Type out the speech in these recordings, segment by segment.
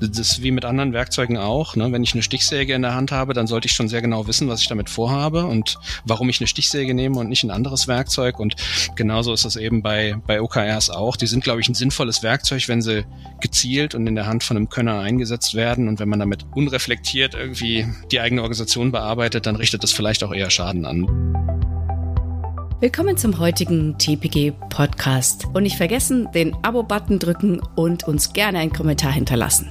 Das ist wie mit anderen Werkzeugen auch. Ne? Wenn ich eine Stichsäge in der Hand habe, dann sollte ich schon sehr genau wissen, was ich damit vorhabe und warum ich eine Stichsäge nehme und nicht ein anderes Werkzeug. Und genauso ist das eben bei, bei OKRs auch. Die sind, glaube ich, ein sinnvolles Werkzeug, wenn sie gezielt und in der Hand von einem Könner eingesetzt werden. Und wenn man damit unreflektiert irgendwie die eigene Organisation bearbeitet, dann richtet das vielleicht auch eher Schaden an. Willkommen zum heutigen TPG Podcast. Und nicht vergessen, den Abo-Button drücken und uns gerne einen Kommentar hinterlassen.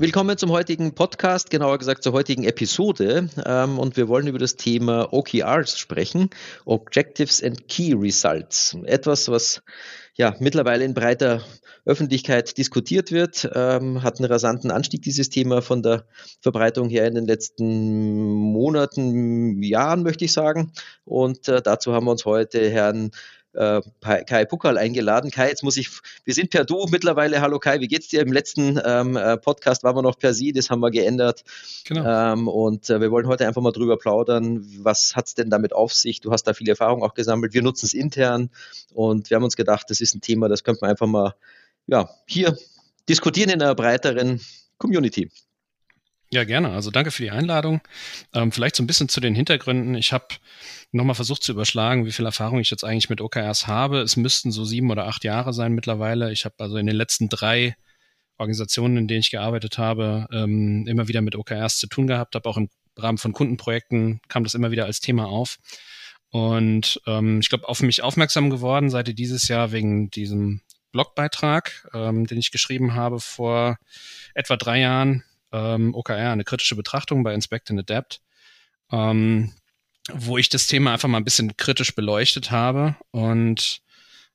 Willkommen zum heutigen Podcast, genauer gesagt zur heutigen Episode. Ähm, und wir wollen über das Thema OKRs sprechen, Objectives and Key Results. Etwas, was ja mittlerweile in breiter Öffentlichkeit diskutiert wird, ähm, hat einen rasanten Anstieg dieses Thema von der Verbreitung her in den letzten Monaten, Jahren, möchte ich sagen. Und äh, dazu haben wir uns heute Herrn äh, Kai Puckal eingeladen. Kai, jetzt muss ich, wir sind per Du mittlerweile. Hallo Kai, wie geht's dir? Im letzten ähm, äh, Podcast waren wir noch per Sie, das haben wir geändert. Genau. Ähm, und äh, wir wollen heute einfach mal drüber plaudern. Was hat's denn damit auf sich? Du hast da viel Erfahrung auch gesammelt. Wir nutzen es intern und wir haben uns gedacht, das ist ein Thema, das könnte man einfach mal ja, hier diskutieren in einer breiteren Community. Ja, gerne. Also danke für die Einladung. Ähm, vielleicht so ein bisschen zu den Hintergründen. Ich habe nochmal versucht zu überschlagen, wie viel Erfahrung ich jetzt eigentlich mit OKRs habe. Es müssten so sieben oder acht Jahre sein mittlerweile. Ich habe also in den letzten drei Organisationen, in denen ich gearbeitet habe, ähm, immer wieder mit OKRs zu tun gehabt, habe auch im Rahmen von Kundenprojekten kam das immer wieder als Thema auf. Und ähm, ich glaube, auf mich aufmerksam geworden seid ihr dieses Jahr wegen diesem Blogbeitrag, ähm, den ich geschrieben habe vor etwa drei Jahren, ähm, OKR, eine kritische Betrachtung bei Inspect and Adapt, ähm, wo ich das Thema einfach mal ein bisschen kritisch beleuchtet habe. Und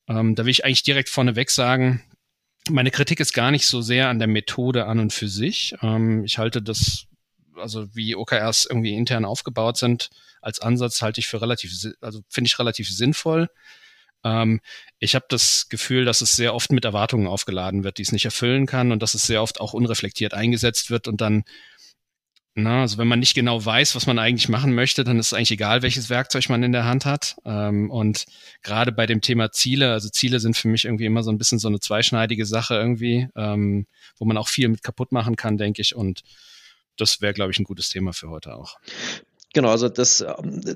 ähm, da will ich eigentlich direkt vorneweg sagen, meine Kritik ist gar nicht so sehr an der Methode an und für sich. Ähm, ich halte das, also wie OKRs irgendwie intern aufgebaut sind, als Ansatz halte ich für relativ, also finde ich relativ sinnvoll. Ähm, ich habe das Gefühl, dass es sehr oft mit Erwartungen aufgeladen wird, die es nicht erfüllen kann und dass es sehr oft auch unreflektiert eingesetzt wird und dann na, also wenn man nicht genau weiß, was man eigentlich machen möchte, dann ist es eigentlich egal, welches Werkzeug man in der Hand hat. Ähm, und gerade bei dem Thema Ziele, also Ziele sind für mich irgendwie immer so ein bisschen so eine zweischneidige Sache irgendwie, ähm, wo man auch viel mit kaputt machen kann, denke ich. Und das wäre, glaube ich, ein gutes Thema für heute auch. Genau, also das,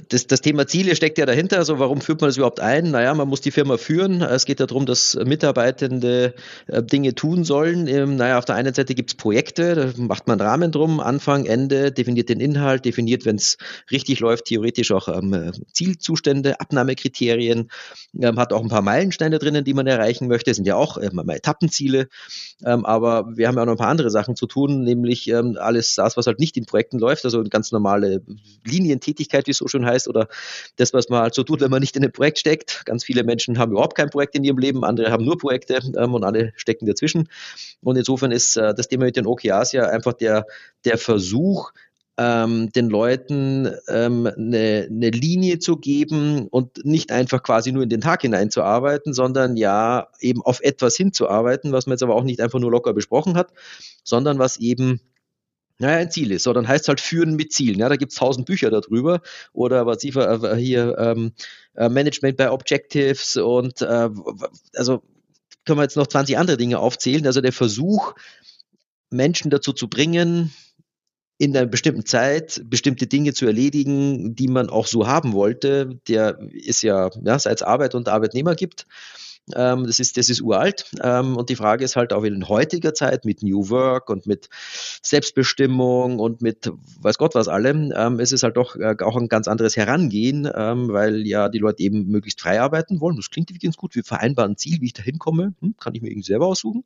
das, das Thema Ziele steckt ja dahinter. Also warum führt man das überhaupt ein? Naja, man muss die Firma führen. Es geht ja darum, dass Mitarbeitende äh, Dinge tun sollen. Ähm, naja, auf der einen Seite gibt es Projekte, da macht man einen Rahmen drum, Anfang, Ende, definiert den Inhalt, definiert, wenn es richtig läuft, theoretisch auch ähm, Zielzustände, Abnahmekriterien, ähm, hat auch ein paar Meilensteine drinnen, die man erreichen möchte. Das sind ja auch ähm, Etappenziele. Ähm, aber wir haben ja auch noch ein paar andere Sachen zu tun, nämlich ähm, alles das, was halt nicht in Projekten läuft, also ganz normale Linientätigkeit, wie es so schon heißt, oder das, was man halt so tut, wenn man nicht in ein Projekt steckt. Ganz viele Menschen haben überhaupt kein Projekt in ihrem Leben, andere haben nur Projekte ähm, und alle stecken dazwischen. Und insofern ist äh, das Thema mit den OKRs ja einfach der, der Versuch, ähm, den Leuten ähm, eine, eine Linie zu geben und nicht einfach quasi nur in den Tag hineinzuarbeiten, sondern ja eben auf etwas hinzuarbeiten, was man jetzt aber auch nicht einfach nur locker besprochen hat, sondern was eben naja, ein Ziel ist. So, dann heißt es halt Führen mit Zielen. Ja, da gibt es tausend Bücher darüber. Oder was ich äh, hier ähm, äh, Management bei Objectives und äh, also können wir jetzt noch 20 andere Dinge aufzählen. Also der Versuch, Menschen dazu zu bringen, in einer bestimmten Zeit bestimmte Dinge zu erledigen, die man auch so haben wollte, der ist ja, ja seit es Arbeit und Arbeitnehmer gibt. Ähm, das, ist, das ist uralt. Ähm, und die Frage ist halt auch in heutiger Zeit mit New Work und mit Selbstbestimmung und mit weiß Gott was allem, ähm, es ist halt doch äh, auch ein ganz anderes Herangehen, weil ja die Leute eben möglichst frei arbeiten wollen. Das klingt übrigens gut. Wir vereinbaren ein Ziel, wie ich da hinkomme, hm, kann ich mir irgendwie selber aussuchen.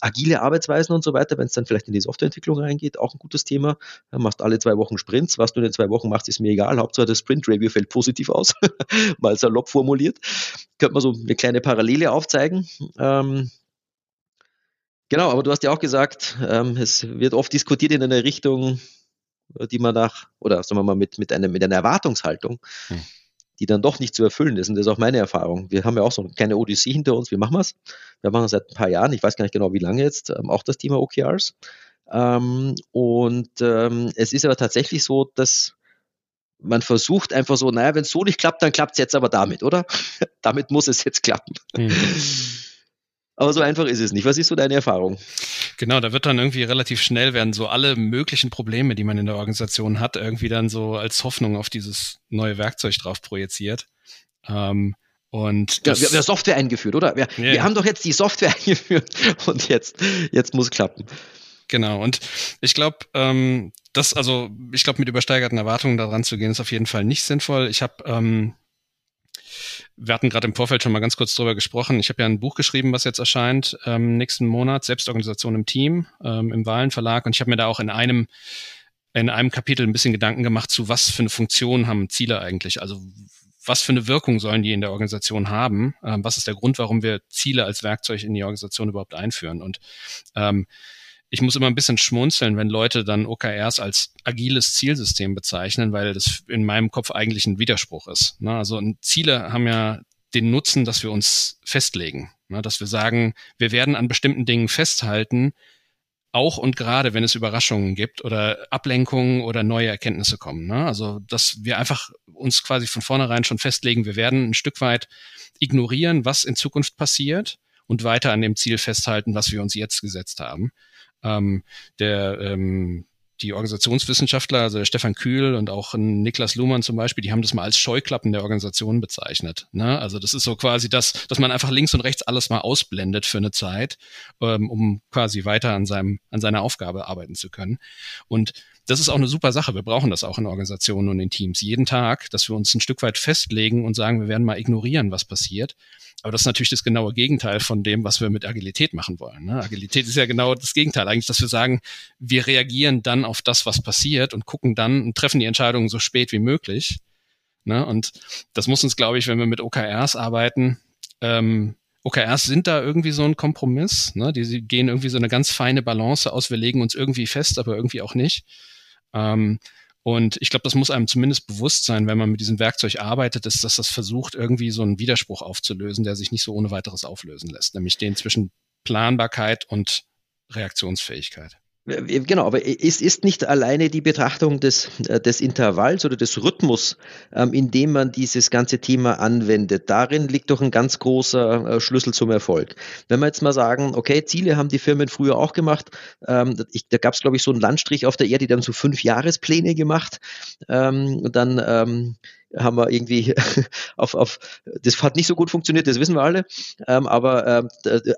Agile Arbeitsweisen und so weiter, wenn es dann vielleicht in die Softwareentwicklung reingeht, auch ein gutes Thema. Ja, machst alle zwei Wochen Sprints. Was du in den zwei Wochen machst, ist mir egal. Hauptsache das Sprint-Review fällt positiv aus, mal salopp formuliert. Könnte man so eine kleine Parallele aufzeigen. Ähm, genau, aber du hast ja auch gesagt, ähm, es wird oft diskutiert in einer Richtung, die man nach, oder sagen wir mal, mit, mit, einer, mit einer Erwartungshaltung, hm. Die dann doch nicht zu erfüllen ist. Und das ist auch meine Erfahrung. Wir haben ja auch so eine kleine Odyssee hinter uns. Wie machen wir es? Wir machen es seit ein paar Jahren, ich weiß gar nicht genau, wie lange jetzt, ähm, auch das Thema OKRs. Ähm, und ähm, es ist aber tatsächlich so, dass man versucht einfach so, naja, wenn es so nicht klappt, dann klappt es jetzt aber damit, oder? damit muss es jetzt klappen. Mhm. Aber so einfach ist es nicht. Was ist so deine Erfahrung? Genau, da wird dann irgendwie relativ schnell werden so alle möglichen Probleme, die man in der Organisation hat, irgendwie dann so als Hoffnung auf dieses neue Werkzeug drauf projiziert. Ähm, und ja, wir haben Software eingeführt, oder? Wir, yeah. wir haben doch jetzt die Software eingeführt und jetzt, jetzt muss klappen. Genau, und ich glaube, ähm, das, also ich glaube, mit übersteigerten Erwartungen daran zu gehen, ist auf jeden Fall nicht sinnvoll. Ich habe ähm, wir hatten gerade im Vorfeld schon mal ganz kurz drüber gesprochen. Ich habe ja ein Buch geschrieben, was jetzt erscheint ähm, nächsten Monat, Selbstorganisation im Team, ähm, im Wahlen Verlag. Und ich habe mir da auch in einem in einem Kapitel ein bisschen Gedanken gemacht zu, was für eine Funktion haben Ziele eigentlich? Also was für eine Wirkung sollen die in der Organisation haben? Ähm, was ist der Grund, warum wir Ziele als Werkzeug in die Organisation überhaupt einführen? Und ähm, ich muss immer ein bisschen schmunzeln, wenn Leute dann OKRs als agiles Zielsystem bezeichnen, weil das in meinem Kopf eigentlich ein Widerspruch ist. Ne? Also Ziele haben ja den Nutzen, dass wir uns festlegen, ne? dass wir sagen, wir werden an bestimmten Dingen festhalten, auch und gerade wenn es Überraschungen gibt oder Ablenkungen oder neue Erkenntnisse kommen. Ne? Also, dass wir einfach uns quasi von vornherein schon festlegen, wir werden ein Stück weit ignorieren, was in Zukunft passiert und weiter an dem Ziel festhalten, was wir uns jetzt gesetzt haben. Ähm, der ähm, die Organisationswissenschaftler, also der Stefan Kühl und auch Niklas Luhmann zum Beispiel, die haben das mal als Scheuklappen der Organisation bezeichnet. Ne? Also das ist so quasi das, dass man einfach links und rechts alles mal ausblendet für eine Zeit, ähm, um quasi weiter an seinem, an seiner Aufgabe arbeiten zu können. Und das ist auch eine super Sache. Wir brauchen das auch in Organisationen und in Teams jeden Tag, dass wir uns ein Stück weit festlegen und sagen, wir werden mal ignorieren, was passiert aber das ist natürlich das genaue Gegenteil von dem, was wir mit Agilität machen wollen. Ne? Agilität ist ja genau das Gegenteil eigentlich, dass wir sagen, wir reagieren dann auf das, was passiert und gucken dann und treffen die Entscheidungen so spät wie möglich. Ne? Und das muss uns, glaube ich, wenn wir mit OKRs arbeiten, ähm, OKRs sind da irgendwie so ein Kompromiss. Ne? Die gehen irgendwie so eine ganz feine Balance aus. Wir legen uns irgendwie fest, aber irgendwie auch nicht. Ähm, und ich glaube, das muss einem zumindest bewusst sein, wenn man mit diesem Werkzeug arbeitet, ist, dass das versucht, irgendwie so einen Widerspruch aufzulösen, der sich nicht so ohne weiteres auflösen lässt, nämlich den zwischen Planbarkeit und Reaktionsfähigkeit. Genau, aber es ist nicht alleine die Betrachtung des, äh, des Intervalls oder des Rhythmus, ähm, in dem man dieses ganze Thema anwendet. Darin liegt doch ein ganz großer äh, Schlüssel zum Erfolg. Wenn wir jetzt mal sagen, okay, Ziele haben die Firmen früher auch gemacht. Ähm, da gab es, glaube ich, so einen Landstrich auf der Erde, die haben so fünf Jahrespläne gemacht. Ähm, und dann haben wir irgendwie auf, auf, das hat nicht so gut funktioniert, das wissen wir alle. Ähm, aber ähm,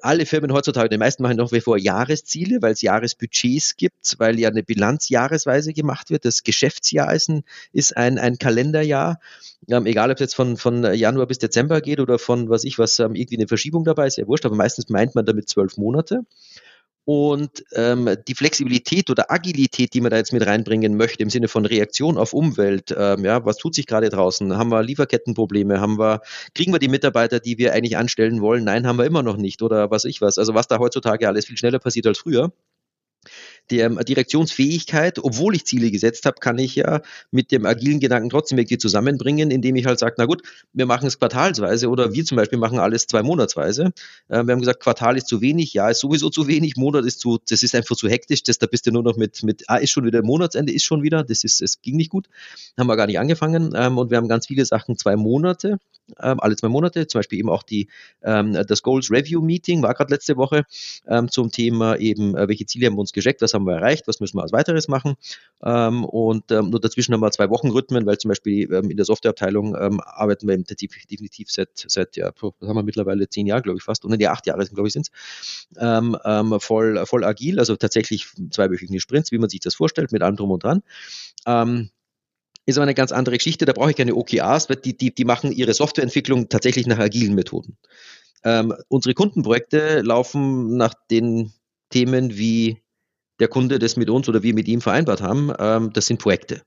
alle Firmen heutzutage, die meisten machen nach wie vor Jahresziele, weil es Jahresbudgets gibt, weil ja eine Bilanz jahresweise gemacht wird. Das Geschäftsjahr ist ein, ist ein, ein Kalenderjahr. Ähm, egal, ob es jetzt von, von Januar bis Dezember geht oder von was ich was, ähm, irgendwie eine Verschiebung dabei ist, ja wurscht, aber meistens meint man damit zwölf Monate. Und ähm, die Flexibilität oder Agilität, die man da jetzt mit reinbringen möchte, im Sinne von Reaktion auf Umwelt, ähm, ja, was tut sich gerade draußen? Haben wir Lieferkettenprobleme? Haben wir, kriegen wir die Mitarbeiter, die wir eigentlich anstellen wollen? Nein, haben wir immer noch nicht oder was ich was. Also was da heutzutage alles viel schneller passiert als früher der ähm, Direktionsfähigkeit, obwohl ich Ziele gesetzt habe, kann ich ja mit dem agilen Gedanken trotzdem irgendwie zusammenbringen, indem ich halt sage, na gut, wir machen es quartalsweise oder wir zum Beispiel machen alles zwei Monatsweise. Äh, wir haben gesagt, Quartal ist zu wenig, ja, ist sowieso zu wenig, Monat ist zu, das ist einfach zu hektisch, das, da bist du nur noch mit, mit, ah, ist schon wieder Monatsende, ist schon wieder, das ist, es ging nicht gut, haben wir gar nicht angefangen ähm, und wir haben ganz viele Sachen zwei Monate ähm, alle zwei Monate, zum Beispiel eben auch die, ähm, das Goals Review Meeting war gerade letzte Woche ähm, zum Thema eben, äh, welche Ziele haben wir uns gesteckt, was haben wir erreicht, was müssen wir als weiteres machen. Ähm, und ähm, nur dazwischen haben wir zwei Wochen Rhythmen, weil zum Beispiel ähm, in der Softwareabteilung arbeiten wir definitiv seit, seit ja, was haben wir mittlerweile zehn Jahre, glaube ich, fast, und die acht Jahre, glaube ich, sind es, voll, voll agil, also tatsächlich zweiwöchige Sprints, wie man sich das vorstellt, mit allem drum und dran. Ist aber eine ganz andere Geschichte. Da brauche ich keine OKRs, weil die, die, die machen ihre Softwareentwicklung tatsächlich nach agilen Methoden. Ähm, unsere Kundenprojekte laufen nach den Themen, wie der Kunde das mit uns oder wir mit ihm vereinbart haben. Ähm, das sind Projekte.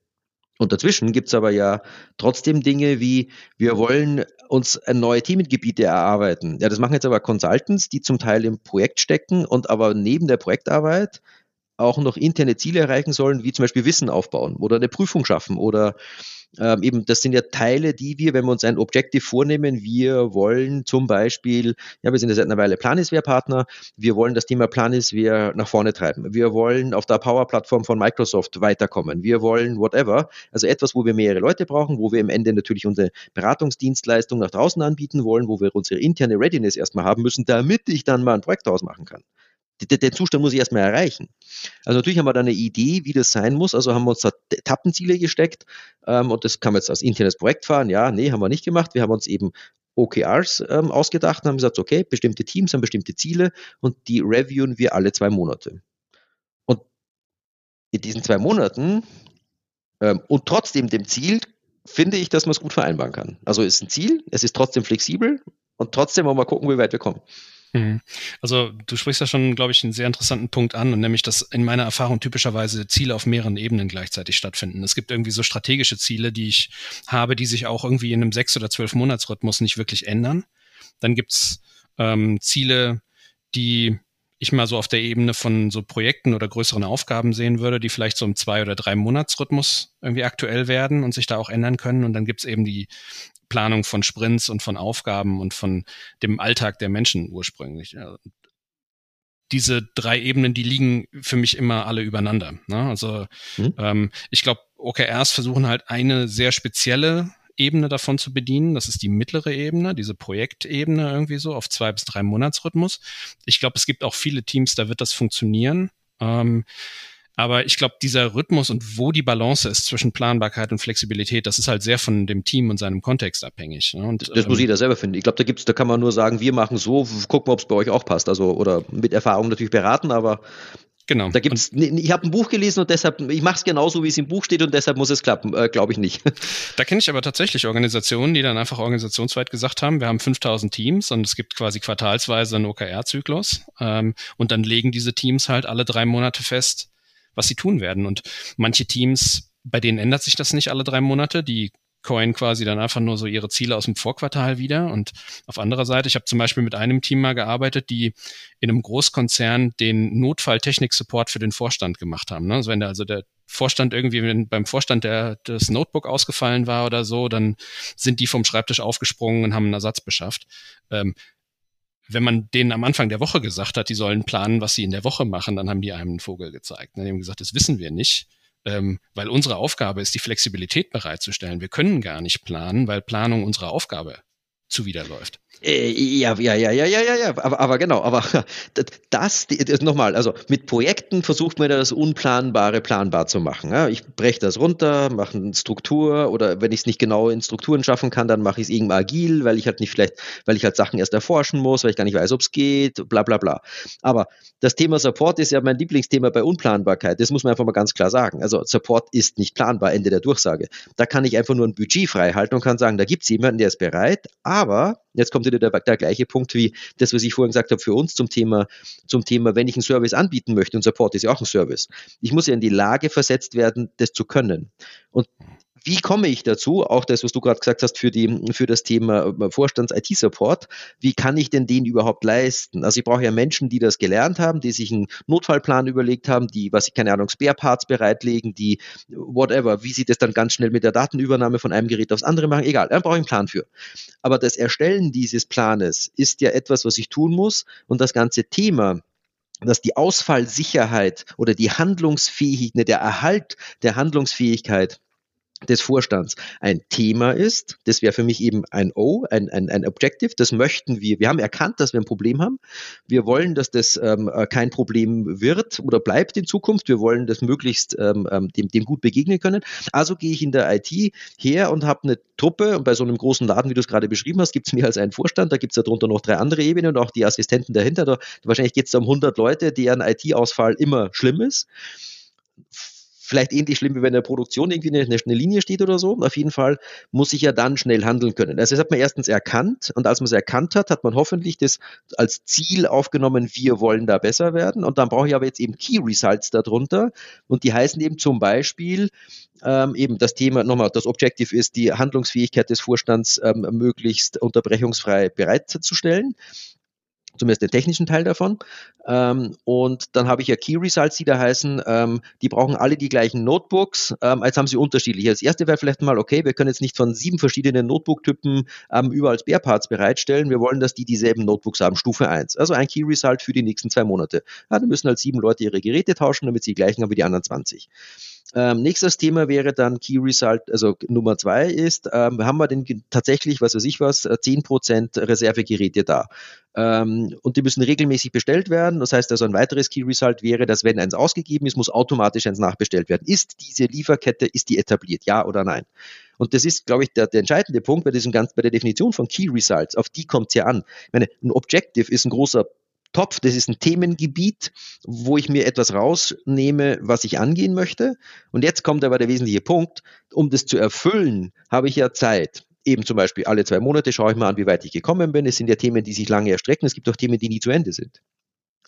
Und dazwischen gibt es aber ja trotzdem Dinge wie, wir wollen uns neue Themengebiete erarbeiten. Ja, das machen jetzt aber Consultants, die zum Teil im Projekt stecken und aber neben der Projektarbeit auch noch interne Ziele erreichen sollen, wie zum Beispiel Wissen aufbauen oder eine Prüfung schaffen oder ähm, eben, das sind ja Teile, die wir, wenn wir uns ein Objective vornehmen, wir wollen zum Beispiel, ja, wir sind ja seit einer Weile Planisware-Partner, wir wollen das Thema Planisware nach vorne treiben. Wir wollen auf der Power-Plattform von Microsoft weiterkommen. Wir wollen whatever. Also etwas, wo wir mehrere Leute brauchen, wo wir im Ende natürlich unsere Beratungsdienstleistung nach draußen anbieten wollen, wo wir unsere interne Readiness erstmal haben müssen, damit ich dann mal ein Projekt ausmachen kann den Zustand muss ich erstmal erreichen. Also natürlich haben wir da eine Idee, wie das sein muss. Also haben wir uns da Etappenziele gesteckt ähm, und das kann man jetzt als internes Projekt fahren. Ja, nee, haben wir nicht gemacht. Wir haben uns eben OKRs ähm, ausgedacht und haben gesagt, okay, bestimmte Teams haben bestimmte Ziele und die reviewen wir alle zwei Monate. Und in diesen zwei Monaten ähm, und trotzdem dem Ziel finde ich, dass man es gut vereinbaren kann. Also es ist ein Ziel, es ist trotzdem flexibel und trotzdem wollen wir gucken, wie weit wir kommen. Mhm. Also du sprichst ja schon, glaube ich, einen sehr interessanten Punkt an, und nämlich, dass in meiner Erfahrung typischerweise Ziele auf mehreren Ebenen gleichzeitig stattfinden. Es gibt irgendwie so strategische Ziele, die ich habe, die sich auch irgendwie in einem sechs- oder zwölf Monatsrhythmus nicht wirklich ändern. Dann gibt's ähm, Ziele, die ich mal so auf der Ebene von so Projekten oder größeren Aufgaben sehen würde, die vielleicht so im zwei- oder drei Monatsrhythmus irgendwie aktuell werden und sich da auch ändern können. Und dann gibt's eben die Planung von Sprints und von Aufgaben und von dem Alltag der Menschen ursprünglich. Diese drei Ebenen, die liegen für mich immer alle übereinander. Ne? Also mhm. ähm, ich glaube, OKRs versuchen halt eine sehr spezielle Ebene davon zu bedienen. Das ist die mittlere Ebene, diese Projektebene irgendwie so auf zwei bis drei Monatsrhythmus. Ich glaube, es gibt auch viele Teams, da wird das funktionieren. Ähm, aber ich glaube, dieser Rhythmus und wo die Balance ist zwischen Planbarkeit und Flexibilität, das ist halt sehr von dem Team und seinem Kontext abhängig. Ne? Und, das muss ähm, jeder selber finden. Ich glaube, da gibt's, da kann man nur sagen, wir machen so, gucken wir, ob es bei euch auch passt. Also oder mit Erfahrung natürlich beraten, aber Genau. Da gibt's, und, ich habe ein Buch gelesen und deshalb, ich mache es genauso, wie es im Buch steht und deshalb muss es klappen, äh, glaube ich nicht. Da kenne ich aber tatsächlich Organisationen, die dann einfach organisationsweit gesagt haben, wir haben 5000 Teams und es gibt quasi quartalsweise einen OKR-Zyklus ähm, und dann legen diese Teams halt alle drei Monate fest, was sie tun werden. Und manche Teams, bei denen ändert sich das nicht alle drei Monate. Die coin quasi dann einfach nur so ihre Ziele aus dem Vorquartal wieder. Und auf anderer Seite, ich habe zum Beispiel mit einem Team mal gearbeitet, die in einem Großkonzern den Notfalltechnik-Support für den Vorstand gemacht haben. Ne? Also wenn da also der Vorstand irgendwie, wenn beim Vorstand der, das Notebook ausgefallen war oder so, dann sind die vom Schreibtisch aufgesprungen und haben einen Ersatz beschafft. Ähm, wenn man denen am Anfang der Woche gesagt hat, die sollen planen, was sie in der Woche machen, dann haben die einem einen Vogel gezeigt. Dann haben gesagt, das wissen wir nicht, ähm, weil unsere Aufgabe ist, die Flexibilität bereitzustellen. Wir können gar nicht planen, weil Planung unsere Aufgabe zuwiderläuft. Äh, ja, ja, ja, ja, ja, ja, ja, aber, aber genau, aber das, das nochmal, also mit Projekten versucht man das Unplanbare planbar zu machen. Ja? Ich breche das runter, mache eine Struktur oder wenn ich es nicht genau in Strukturen schaffen kann, dann mache ich es irgendwie agil, weil ich halt nicht vielleicht, weil ich halt Sachen erst erforschen muss, weil ich gar nicht weiß, ob es geht, bla bla bla. Aber das Thema Support ist ja mein Lieblingsthema bei Unplanbarkeit. Das muss man einfach mal ganz klar sagen. Also Support ist nicht planbar, Ende der Durchsage. Da kann ich einfach nur ein Budget frei halten und kann sagen, da gibt es jemanden, der ist bereit, aber jetzt kommt wieder der, der gleiche Punkt wie das, was ich vorhin gesagt habe für uns zum Thema, zum Thema, wenn ich einen Service anbieten möchte und Support ist ja auch ein Service. Ich muss ja in die Lage versetzt werden, das zu können. Und wie komme ich dazu? Auch das, was du gerade gesagt hast für, die, für das Thema äh, Vorstands-IT-Support. Wie kann ich denn den überhaupt leisten? Also ich brauche ja Menschen, die das gelernt haben, die sich einen Notfallplan überlegt haben, die, was ich keine Ahnung, Spare-Parts bereitlegen, die whatever, wie sie das dann ganz schnell mit der Datenübernahme von einem Gerät aufs andere machen. Egal, da brauche ich einen Plan für. Aber das Erstellen dieses Planes ist ja etwas, was ich tun muss und das ganze Thema dass die Ausfallsicherheit oder die Handlungsfähigkeit, der Erhalt der Handlungsfähigkeit des Vorstands ein Thema ist. Das wäre für mich eben ein O, ein, ein, ein Objective. Das möchten wir. Wir haben erkannt, dass wir ein Problem haben. Wir wollen, dass das ähm, äh, kein Problem wird oder bleibt in Zukunft. Wir wollen das möglichst ähm, ähm dem, dem gut begegnen können. Also gehe ich in der IT her und habe eine Truppe. Und bei so einem großen Laden, wie du es gerade beschrieben hast, gibt es mehr als einen Vorstand. Da gibt es darunter noch drei andere Ebenen und auch die Assistenten dahinter. Da, wahrscheinlich geht es um 100 Leute, deren IT-Ausfall immer schlimm ist vielleicht ähnlich schlimm, wie wenn in der Produktion irgendwie eine, eine, Linie steht oder so. Auf jeden Fall muss ich ja dann schnell handeln können. Also das hat man erstens erkannt und als man es erkannt hat, hat man hoffentlich das als Ziel aufgenommen, wir wollen da besser werden. Und dann brauche ich aber jetzt eben Key Results darunter und die heißen eben zum Beispiel ähm, eben das Thema, nochmal, das Objective ist, die Handlungsfähigkeit des Vorstands ähm, möglichst unterbrechungsfrei bereitzustellen. Zumindest den technischen Teil davon. Ähm, und dann habe ich ja Key Results, die da heißen, ähm, die brauchen alle die gleichen Notebooks. Ähm, jetzt haben sie unterschiedliche. Das erste wäre vielleicht mal, okay, wir können jetzt nicht von sieben verschiedenen Notebook-Typen ähm, überall Spare Parts bereitstellen. Wir wollen, dass die dieselben Notebooks haben, Stufe 1. Also ein Key Result für die nächsten zwei Monate. Ja, dann müssen halt sieben Leute ihre Geräte tauschen, damit sie die gleichen haben wie die anderen 20. Ähm, nächstes Thema wäre dann Key Result, also Nummer zwei ist, ähm, haben wir denn tatsächlich, was weiß ich was, 10% äh, Reservegeräte da. Ähm, und die müssen regelmäßig bestellt werden. Das heißt also, ein weiteres Key Result wäre, dass wenn eins ausgegeben ist, muss automatisch eins nachbestellt werden. Ist diese Lieferkette, ist die etabliert? Ja oder nein? Und das ist, glaube ich, der, der entscheidende Punkt bei diesem ganz, bei der Definition von Key Results. Auf die kommt es ja an. Ich meine, ein Objective ist ein großer Topf, das ist ein Themengebiet, wo ich mir etwas rausnehme, was ich angehen möchte. Und jetzt kommt aber der wesentliche Punkt, um das zu erfüllen, habe ich ja Zeit. Eben zum Beispiel alle zwei Monate schaue ich mal an, wie weit ich gekommen bin. Es sind ja Themen, die sich lange erstrecken. Es gibt auch Themen, die nie zu Ende sind.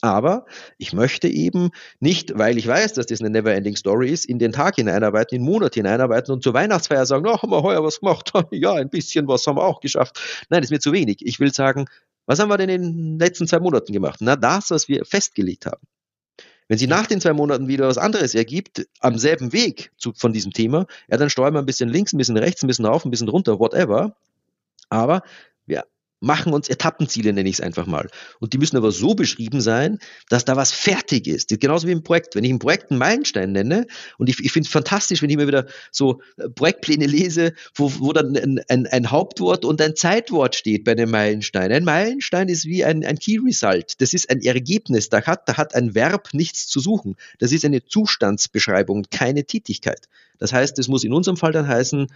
Aber ich möchte eben nicht, weil ich weiß, dass das eine Never-Ending Story ist, in den Tag hineinarbeiten, in den Monat hineinarbeiten und zur Weihnachtsfeier sagen, na, haben wir heuer was gemacht? ja, ein bisschen was haben wir auch geschafft. Nein, das ist mir zu wenig. Ich will sagen, was haben wir denn in den letzten zwei Monaten gemacht? Na, das, was wir festgelegt haben. Wenn sie nach den zwei Monaten wieder was anderes ergibt, am selben Weg zu, von diesem Thema, ja, dann steuern wir ein bisschen links, ein bisschen rechts, ein bisschen rauf, ein bisschen runter, whatever. Aber wir machen uns Etappenziele, nenne ich es einfach mal. Und die müssen aber so beschrieben sein, dass da was fertig ist. Genauso wie im Projekt. Wenn ich ein Projekt einen Meilenstein nenne, und ich, ich finde es fantastisch, wenn ich mir wieder so äh, Projektpläne lese, wo, wo dann ein, ein, ein, Hauptwort und ein Zeitwort steht bei einem Meilenstein. Ein Meilenstein ist wie ein, ein Key Result. Das ist ein Ergebnis. Da hat, da hat ein Verb nichts zu suchen. Das ist eine Zustandsbeschreibung, keine Tätigkeit. Das heißt, es muss in unserem Fall dann heißen,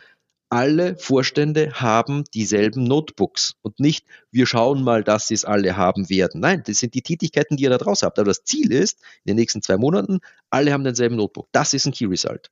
alle Vorstände haben dieselben Notebooks und nicht, wir schauen mal, dass sie es alle haben werden. Nein, das sind die Tätigkeiten, die ihr da draus habt. Aber das Ziel ist, in den nächsten zwei Monaten, alle haben denselben Notebook. Das ist ein Key Result.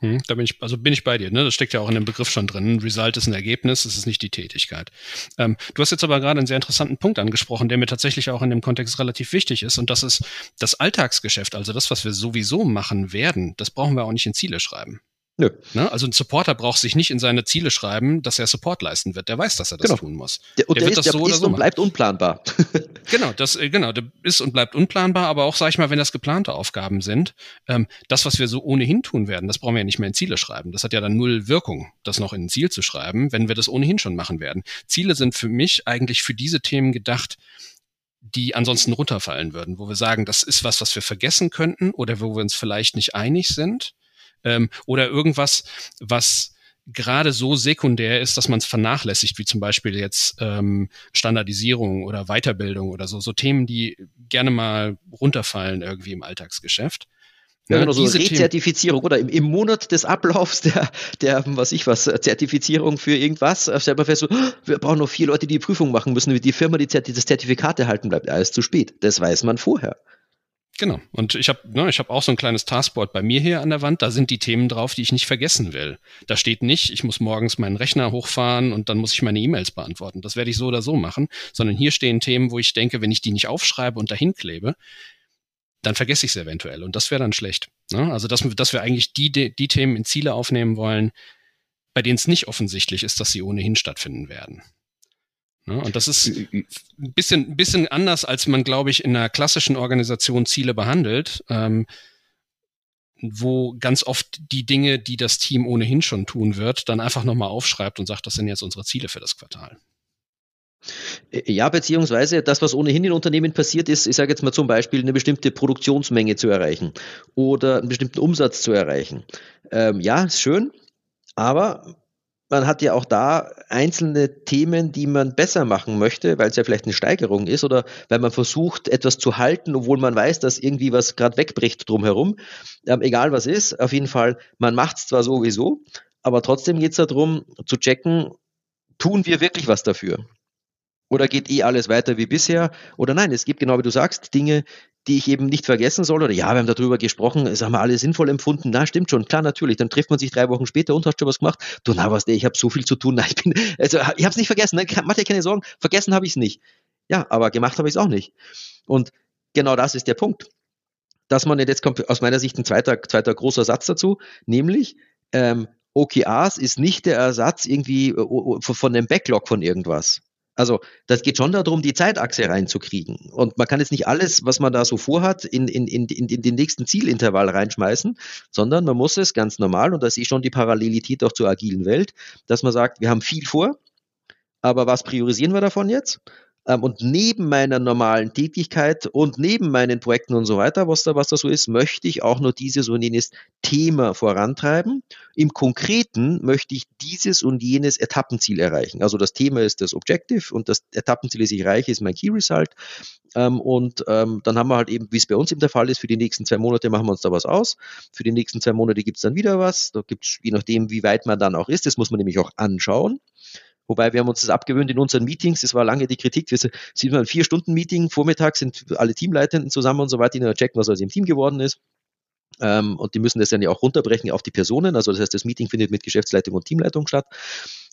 Hm, da bin ich, also bin ich bei dir, ne? Das steckt ja auch in dem Begriff schon drin. Result ist ein Ergebnis, es ist nicht die Tätigkeit. Ähm, du hast jetzt aber gerade einen sehr interessanten Punkt angesprochen, der mir tatsächlich auch in dem Kontext relativ wichtig ist. Und das ist das Alltagsgeschäft, also das, was wir sowieso machen werden, das brauchen wir auch nicht in Ziele schreiben. Nö. Ne? Also ein Supporter braucht sich nicht in seine Ziele schreiben, dass er Support leisten wird. Der weiß, dass er das genau. tun muss. Der, und der, der wird ist, das so oder so und bleibt unplanbar. genau, das äh, genau, der ist und bleibt unplanbar, aber auch, sag ich mal, wenn das geplante Aufgaben sind, ähm, das, was wir so ohnehin tun werden, das brauchen wir ja nicht mehr in Ziele schreiben. Das hat ja dann null Wirkung, das noch in ein Ziel zu schreiben, wenn wir das ohnehin schon machen werden. Ziele sind für mich eigentlich für diese Themen gedacht, die ansonsten runterfallen würden, wo wir sagen, das ist was, was wir vergessen könnten oder wo wir uns vielleicht nicht einig sind ähm, oder irgendwas, was gerade so sekundär ist, dass man es vernachlässigt, wie zum Beispiel jetzt ähm, Standardisierung oder Weiterbildung oder so, so Themen, die gerne mal runterfallen irgendwie im Alltagsgeschäft. Ja, genau, so Rezertifizierung oder im, im, Monat des Ablaufs der, der, was ich was, Zertifizierung für irgendwas, äh, stellt man fest, so, wir brauchen noch vier Leute, die die Prüfung machen müssen, wie die Firma, die das Zertifikat erhalten bleibt. Alles zu spät. Das weiß man vorher. Genau. Und ich habe ne, hab auch so ein kleines Taskboard bei mir hier an der Wand. Da sind die Themen drauf, die ich nicht vergessen will. Da steht nicht, ich muss morgens meinen Rechner hochfahren und dann muss ich meine E-Mails beantworten. Das werde ich so oder so machen. Sondern hier stehen Themen, wo ich denke, wenn ich die nicht aufschreibe und dahin klebe, dann vergesse ich es eventuell. Und das wäre dann schlecht. Ne? Also, dass, dass wir eigentlich die, die Themen in Ziele aufnehmen wollen, bei denen es nicht offensichtlich ist, dass sie ohnehin stattfinden werden. Ne? Und das ist ein bisschen, ein bisschen anders, als man, glaube ich, in einer klassischen Organisation Ziele behandelt, ähm, wo ganz oft die Dinge, die das Team ohnehin schon tun wird, dann einfach nochmal aufschreibt und sagt, das sind jetzt unsere Ziele für das Quartal. Äh, ja, beziehungsweise das, was ohnehin in Unternehmen passiert ist, ich sage jetzt mal zum Beispiel eine bestimmte Produktionsmenge zu erreichen oder einen bestimmten Umsatz zu erreichen. Ähm, ja, ist schön, aber man hat ja auch da einzelne Themen, die man besser machen möchte, weil es ja vielleicht eine Steigerung ist oder weil man versucht, etwas zu halten, obwohl man weiß, dass irgendwie was gerade wegbricht drumherum. Ähm, egal was ist, auf jeden Fall, man macht es zwar sowieso, aber trotzdem geht es darum zu checken, tun wir wirklich was dafür? Oder geht eh alles weiter wie bisher? Oder nein, es gibt genau wie du sagst, Dinge, die ich eben nicht vergessen soll. Oder ja, wir haben darüber gesprochen, es haben wir alle sinnvoll empfunden. Na, stimmt schon, klar, natürlich. Dann trifft man sich drei Wochen später und hast schon was gemacht. Du, na was, ich habe so viel zu tun. Na, ich bin, also ich habe es nicht vergessen. Ne? Mach dir keine Sorgen, vergessen habe ich es nicht. Ja, aber gemacht habe ich es auch nicht. Und genau das ist der Punkt. Dass man jetzt kommt aus meiner Sicht ein zweiter, zweiter großer Satz dazu, nämlich ähm, OKRs ist nicht der Ersatz irgendwie äh, von dem Backlog von irgendwas. Also das geht schon darum, die Zeitachse reinzukriegen. Und man kann jetzt nicht alles, was man da so vorhat, in, in, in, in den nächsten Zielintervall reinschmeißen, sondern man muss es ganz normal, und da sehe ich schon die Parallelität auch zur agilen Welt, dass man sagt, wir haben viel vor, aber was priorisieren wir davon jetzt? Ähm, und neben meiner normalen Tätigkeit und neben meinen Projekten und so weiter, was da, was da so ist, möchte ich auch nur dieses und jenes Thema vorantreiben. Im Konkreten möchte ich dieses und jenes Etappenziel erreichen. Also das Thema ist das Objective und das Etappenziel, das ich erreiche, ist mein Key Result. Ähm, und ähm, dann haben wir halt eben, wie es bei uns eben der Fall ist, für die nächsten zwei Monate machen wir uns da was aus. Für die nächsten zwei Monate gibt es dann wieder was. Da gibt es, je nachdem, wie weit man dann auch ist, das muss man nämlich auch anschauen. Wobei wir haben uns das abgewöhnt in unseren Meetings. Das war lange die Kritik. Wir sind ein Vier-Stunden-Meeting. Vormittags sind alle Teamleitenden zusammen und so weiter, die checken, was aus dem Team geworden ist. Ähm, und die müssen das dann ja auch runterbrechen auf die Personen. Also das heißt, das Meeting findet mit Geschäftsleitung und Teamleitung statt.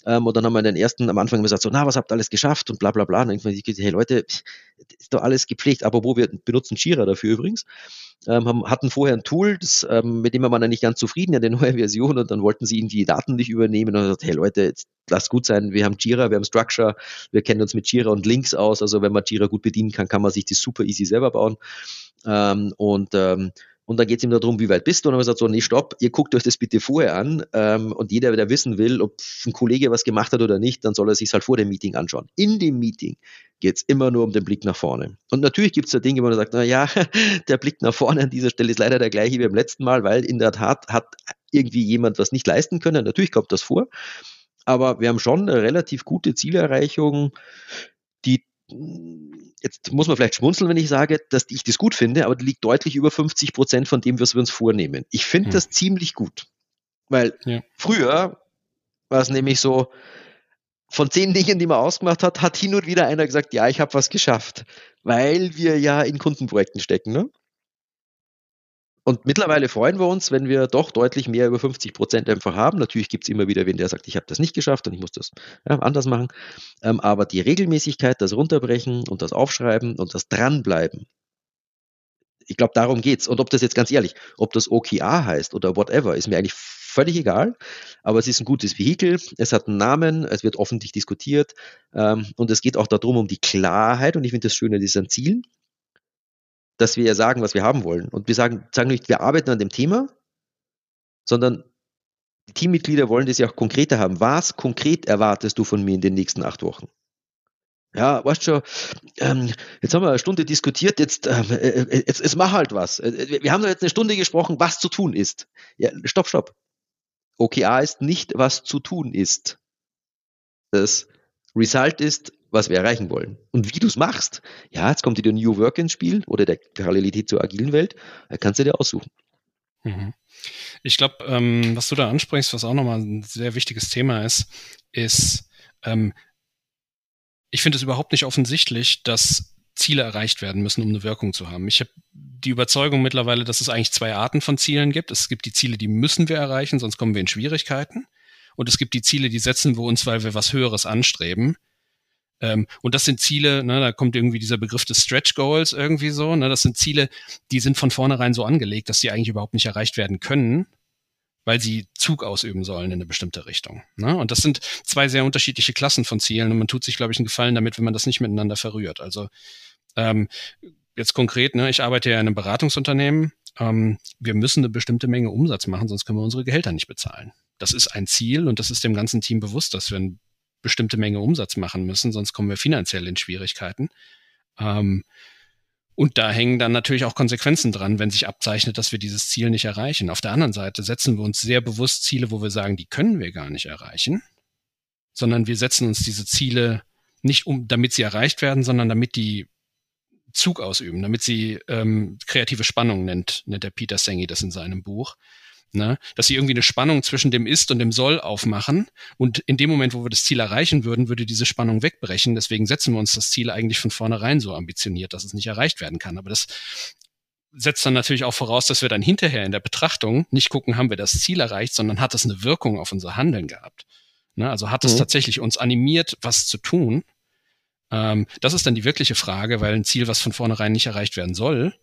Ähm, und dann haben wir in den ersten am Anfang gesagt, so, na, was habt ihr alles geschafft und bla bla bla. Und dann ich, hey Leute, ist doch alles gepflegt. Aber wo wir benutzen Jira dafür übrigens ähm, haben, hatten vorher ein Tool, das, ähm, mit dem war man dann nicht ganz zufrieden, ja, eine neue Version und dann wollten sie irgendwie die Daten nicht übernehmen und gesagt, hey Leute, jetzt lasst gut sein, wir haben Jira, wir haben Structure, wir kennen uns mit Jira und Links aus, also wenn man Jira gut bedienen kann, kann man sich das super easy selber bauen ähm, und ähm, und dann geht es ihm darum, wie weit bist du? Und dann haben wir gesagt, so, nee, stopp, ihr guckt euch das bitte vorher an. Ähm, und jeder, der wissen will, ob ein Kollege was gemacht hat oder nicht, dann soll er sich halt vor dem Meeting anschauen. In dem Meeting geht es immer nur um den Blick nach vorne. Und natürlich gibt es da Dinge, wo man sagt, na ja, der Blick nach vorne an dieser Stelle ist leider der gleiche wie beim letzten Mal, weil in der Tat hat irgendwie jemand was nicht leisten können. Natürlich kommt das vor. Aber wir haben schon eine relativ gute Zielerreichung, jetzt muss man vielleicht schmunzeln, wenn ich sage, dass ich das gut finde, aber die liegt deutlich über 50 Prozent von dem, was wir uns vornehmen. Ich finde hm. das ziemlich gut. Weil ja. früher war es nämlich so, von zehn Dingen, die man ausgemacht hat, hat hin und wieder einer gesagt, ja, ich habe was geschafft, weil wir ja in Kundenprojekten stecken. Ne? Und mittlerweile freuen wir uns, wenn wir doch deutlich mehr über 50 Prozent einfach haben. Natürlich gibt es immer wieder wen, der sagt, ich habe das nicht geschafft und ich muss das ja, anders machen. Ähm, aber die Regelmäßigkeit, das Runterbrechen und das Aufschreiben und das Dranbleiben, ich glaube, darum geht's. Und ob das jetzt ganz ehrlich, ob das OKR heißt oder whatever, ist mir eigentlich völlig egal, aber es ist ein gutes Vehikel, es hat einen Namen, es wird öffentlich diskutiert ähm, und es geht auch darum, um die Klarheit und ich finde das Schöne, das ist ein Ziel, dass wir ja sagen, was wir haben wollen. Und wir sagen, sagen nicht, wir arbeiten an dem Thema, sondern die Teammitglieder wollen das ja auch konkreter haben. Was konkret erwartest du von mir in den nächsten acht Wochen? Ja, weißt schon, ähm, jetzt haben wir eine Stunde diskutiert, jetzt, ähm, äh, äh jetzt, jetzt mach halt was. Äh, wir haben doch jetzt eine Stunde gesprochen, was zu tun ist. Ja, stopp, stopp. OKA ist nicht, was zu tun ist. Das Result ist, was wir erreichen wollen. Und wie du es machst, ja, jetzt kommt wieder New Work ins Spiel oder der Parallelität zur agilen Welt, da kannst du dir aussuchen. Mhm. Ich glaube, ähm, was du da ansprichst, was auch nochmal ein sehr wichtiges Thema ist, ist, ähm, ich finde es überhaupt nicht offensichtlich, dass Ziele erreicht werden müssen, um eine Wirkung zu haben. Ich habe die Überzeugung mittlerweile, dass es eigentlich zwei Arten von Zielen gibt. Es gibt die Ziele, die müssen wir erreichen, sonst kommen wir in Schwierigkeiten. Und es gibt die Ziele, die setzen wir uns, weil wir was Höheres anstreben. Ähm, und das sind Ziele, ne, da kommt irgendwie dieser Begriff des Stretch Goals irgendwie so. Ne, das sind Ziele, die sind von vornherein so angelegt, dass sie eigentlich überhaupt nicht erreicht werden können, weil sie Zug ausüben sollen in eine bestimmte Richtung. Ne? Und das sind zwei sehr unterschiedliche Klassen von Zielen und man tut sich, glaube ich, einen Gefallen damit, wenn man das nicht miteinander verrührt. Also ähm, jetzt konkret, ne, ich arbeite ja in einem Beratungsunternehmen. Ähm, wir müssen eine bestimmte Menge Umsatz machen, sonst können wir unsere Gehälter nicht bezahlen. Das ist ein Ziel und das ist dem ganzen Team bewusst, dass wir eine bestimmte Menge Umsatz machen müssen, sonst kommen wir finanziell in Schwierigkeiten. Ähm, und da hängen dann natürlich auch Konsequenzen dran, wenn sich abzeichnet, dass wir dieses Ziel nicht erreichen. Auf der anderen Seite setzen wir uns sehr bewusst Ziele, wo wir sagen, die können wir gar nicht erreichen, sondern wir setzen uns diese Ziele nicht um, damit sie erreicht werden, sondern damit die Zug ausüben, damit sie ähm, kreative Spannung nennt, nennt der Peter Sengi das in seinem Buch. Ne? Dass sie irgendwie eine Spannung zwischen dem Ist und dem Soll aufmachen. Und in dem Moment, wo wir das Ziel erreichen würden, würde diese Spannung wegbrechen. Deswegen setzen wir uns das Ziel eigentlich von vornherein so ambitioniert, dass es nicht erreicht werden kann. Aber das setzt dann natürlich auch voraus, dass wir dann hinterher in der Betrachtung nicht gucken, haben wir das Ziel erreicht, sondern hat es eine Wirkung auf unser Handeln gehabt. Ne? Also hat es mhm. tatsächlich uns animiert, was zu tun ähm, das ist dann die wirkliche Frage, weil ein Ziel, was von vornherein nicht erreicht werden soll,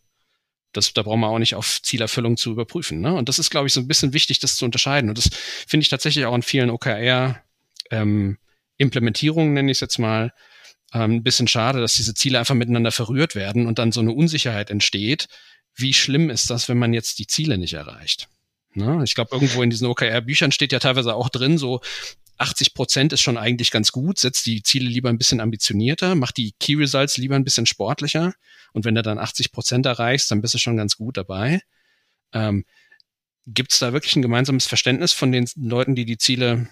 das, da brauchen wir auch nicht auf Zielerfüllung zu überprüfen. Ne? Und das ist, glaube ich, so ein bisschen wichtig, das zu unterscheiden. Und das finde ich tatsächlich auch in vielen OKR ähm, nenne ich es jetzt mal, ähm, ein bisschen schade, dass diese Ziele einfach miteinander verrührt werden und dann so eine Unsicherheit entsteht. Wie schlimm ist das, wenn man jetzt die Ziele nicht erreicht? Ne? Ich glaube, irgendwo in diesen OKR-Büchern steht ja teilweise auch drin, so 80 Prozent ist schon eigentlich ganz gut, setzt die Ziele lieber ein bisschen ambitionierter, macht die Key Results lieber ein bisschen sportlicher und wenn du dann 80 Prozent erreichst, dann bist du schon ganz gut dabei. Ähm, Gibt es da wirklich ein gemeinsames Verständnis von den Leuten, die die Ziele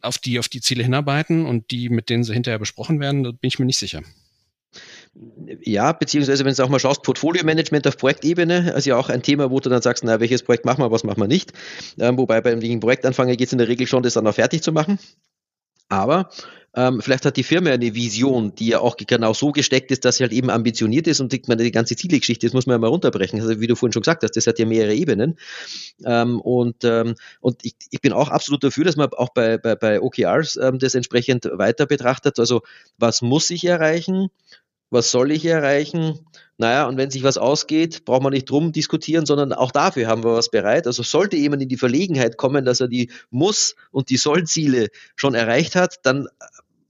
auf die auf die Ziele hinarbeiten und die mit denen sie hinterher besprochen werden? Da bin ich mir nicht sicher. Ja, beziehungsweise wenn du auch mal schaust, Portfolio-Management auf Projektebene, also ja auch ein Thema, wo du dann sagst, na, welches Projekt machen wir, was machen wir nicht. Ähm, wobei beim Projektanfang geht es in der Regel schon, das dann auch fertig zu machen. Aber ähm, vielleicht hat die Firma eine Vision, die ja auch genau so gesteckt ist, dass sie halt eben ambitioniert ist und die, meine, die ganze Zielgeschichte, das muss man ja mal runterbrechen. Also wie du vorhin schon gesagt hast, das hat ja mehrere Ebenen. Ähm, und ähm, und ich, ich bin auch absolut dafür, dass man auch bei, bei, bei OKRs ähm, das entsprechend weiter betrachtet. Also was muss ich erreichen? Was soll ich erreichen? Naja, und wenn sich was ausgeht, braucht man nicht drum diskutieren, sondern auch dafür haben wir was bereit. Also sollte jemand in die Verlegenheit kommen, dass er die Muss- und die Soll-Ziele schon erreicht hat, dann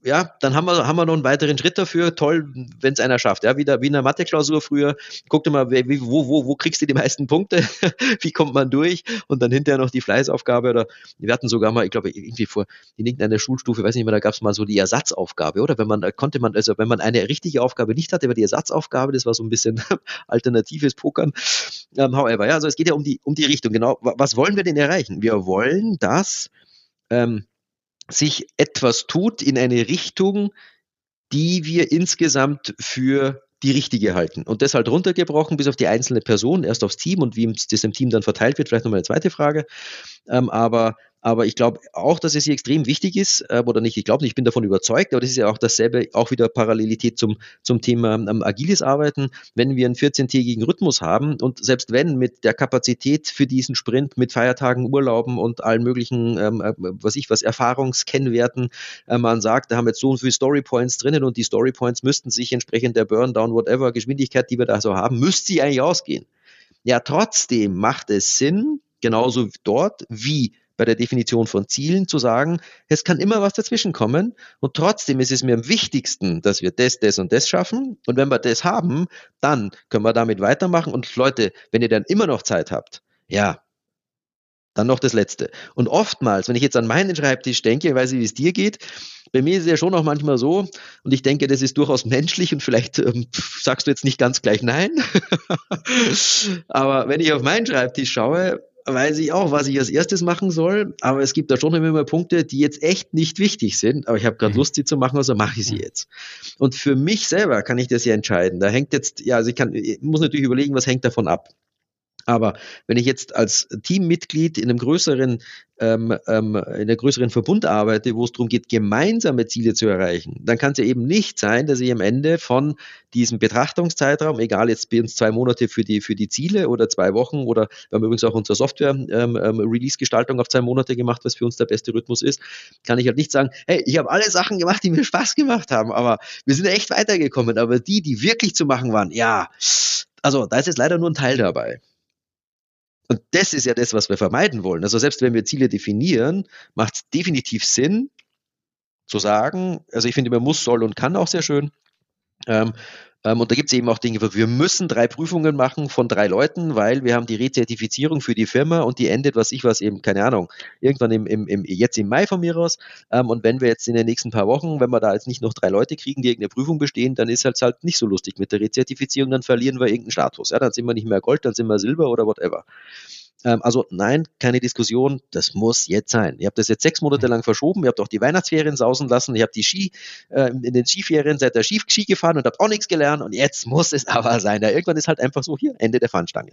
ja, dann haben wir, haben wir noch einen weiteren Schritt dafür. Toll, wenn es einer schafft. Ja, wieder wie in der Mathe-Klausur früher. Guck dir mal, wie, wo, wo, wo kriegst du die meisten Punkte? wie kommt man durch? Und dann hinterher noch die Fleißaufgabe oder wir hatten sogar mal, ich glaube, irgendwie vor in irgendeiner Schulstufe, weiß nicht mehr, da gab es mal so die Ersatzaufgabe, oder? Wenn man, da konnte man, also wenn man eine richtige Aufgabe nicht hatte, war die Ersatzaufgabe, das war so ein bisschen alternatives Pokern. Ähm, however, ja, also es geht ja um die, um die Richtung. Genau, was wollen wir denn erreichen? Wir wollen, dass ähm, sich etwas tut in eine Richtung, die wir insgesamt für die richtige halten. Und das halt runtergebrochen bis auf die einzelne Person, erst aufs Team und wie das im Team dann verteilt wird, vielleicht nochmal eine zweite Frage. Ähm, aber aber ich glaube auch, dass es hier extrem wichtig ist, äh, oder nicht, ich glaube nicht, ich bin davon überzeugt, aber das ist ja auch dasselbe, auch wieder Parallelität zum, zum Thema ähm, agiles Arbeiten. Wenn wir einen 14-tägigen Rhythmus haben und selbst wenn mit der Kapazität für diesen Sprint mit Feiertagen, Urlauben und allen möglichen, ähm, äh, was ich was, Erfahrungskennwerten äh, man sagt, da haben wir jetzt so und viele Storypoints drinnen und die Storypoints müssten sich entsprechend der Burndown, whatever, Geschwindigkeit, die wir da so haben, müsste sie eigentlich ausgehen. Ja, trotzdem macht es Sinn, genauso dort wie bei der Definition von Zielen zu sagen, es kann immer was dazwischen kommen und trotzdem ist es mir am wichtigsten, dass wir das, das und das schaffen. Und wenn wir das haben, dann können wir damit weitermachen. Und Leute, wenn ihr dann immer noch Zeit habt, ja, dann noch das Letzte. Und oftmals, wenn ich jetzt an meinen Schreibtisch denke, ich weiß nicht, wie es dir geht, bei mir ist es ja schon auch manchmal so, und ich denke, das ist durchaus menschlich und vielleicht ähm, sagst du jetzt nicht ganz gleich nein, aber wenn ich auf meinen Schreibtisch schaue, weiß ich auch, was ich als erstes machen soll, aber es gibt da schon immer mal Punkte, die jetzt echt nicht wichtig sind, aber ich habe gerade mhm. Lust, sie zu machen, also mache ich sie mhm. jetzt. Und für mich selber kann ich das ja entscheiden. Da hängt jetzt, ja, also ich kann, ich muss natürlich überlegen, was hängt davon ab. Aber wenn ich jetzt als Teammitglied in einem größeren, ähm, ähm, in einer größeren Verbund arbeite, wo es darum geht, gemeinsame Ziele zu erreichen, dann kann es ja eben nicht sein, dass ich am Ende von diesem Betrachtungszeitraum, egal jetzt bei uns zwei Monate für die, für die Ziele oder zwei Wochen oder wir haben übrigens auch unsere Software-Release-Gestaltung ähm, ähm auf zwei Monate gemacht, was für uns der beste Rhythmus ist, kann ich halt nicht sagen, hey, ich habe alle Sachen gemacht, die mir Spaß gemacht haben, aber wir sind echt weitergekommen. Aber die, die wirklich zu machen waren, ja, also da ist jetzt leider nur ein Teil dabei. Und das ist ja das, was wir vermeiden wollen. Also selbst wenn wir Ziele definieren, macht es definitiv Sinn zu sagen, also ich finde, man muss, soll und kann auch sehr schön. Ähm, und da gibt es eben auch Dinge, wir müssen drei Prüfungen machen von drei Leuten, weil wir haben die Rezertifizierung für die Firma und die endet, was ich was eben, keine Ahnung, irgendwann im, im, im jetzt im Mai von mir aus. Ähm, und wenn wir jetzt in den nächsten paar Wochen, wenn wir da jetzt nicht noch drei Leute kriegen, die irgendeine Prüfung bestehen, dann ist es halt nicht so lustig mit der Rezertifizierung, dann verlieren wir irgendeinen Status. Ja, dann sind wir nicht mehr Gold, dann sind wir Silber oder whatever. Ähm, also nein, keine Diskussion, das muss jetzt sein. Ihr habt das jetzt sechs Monate lang verschoben, ihr habt auch die Weihnachtsferien sausen lassen, ihr habt die Ski äh, in den Skiferien seid ihr Ski, Ski gefahren und habt auch nichts gelernt und jetzt muss es aber sein. Ja, irgendwann ist halt einfach so hier, Ende der Fahnenstange.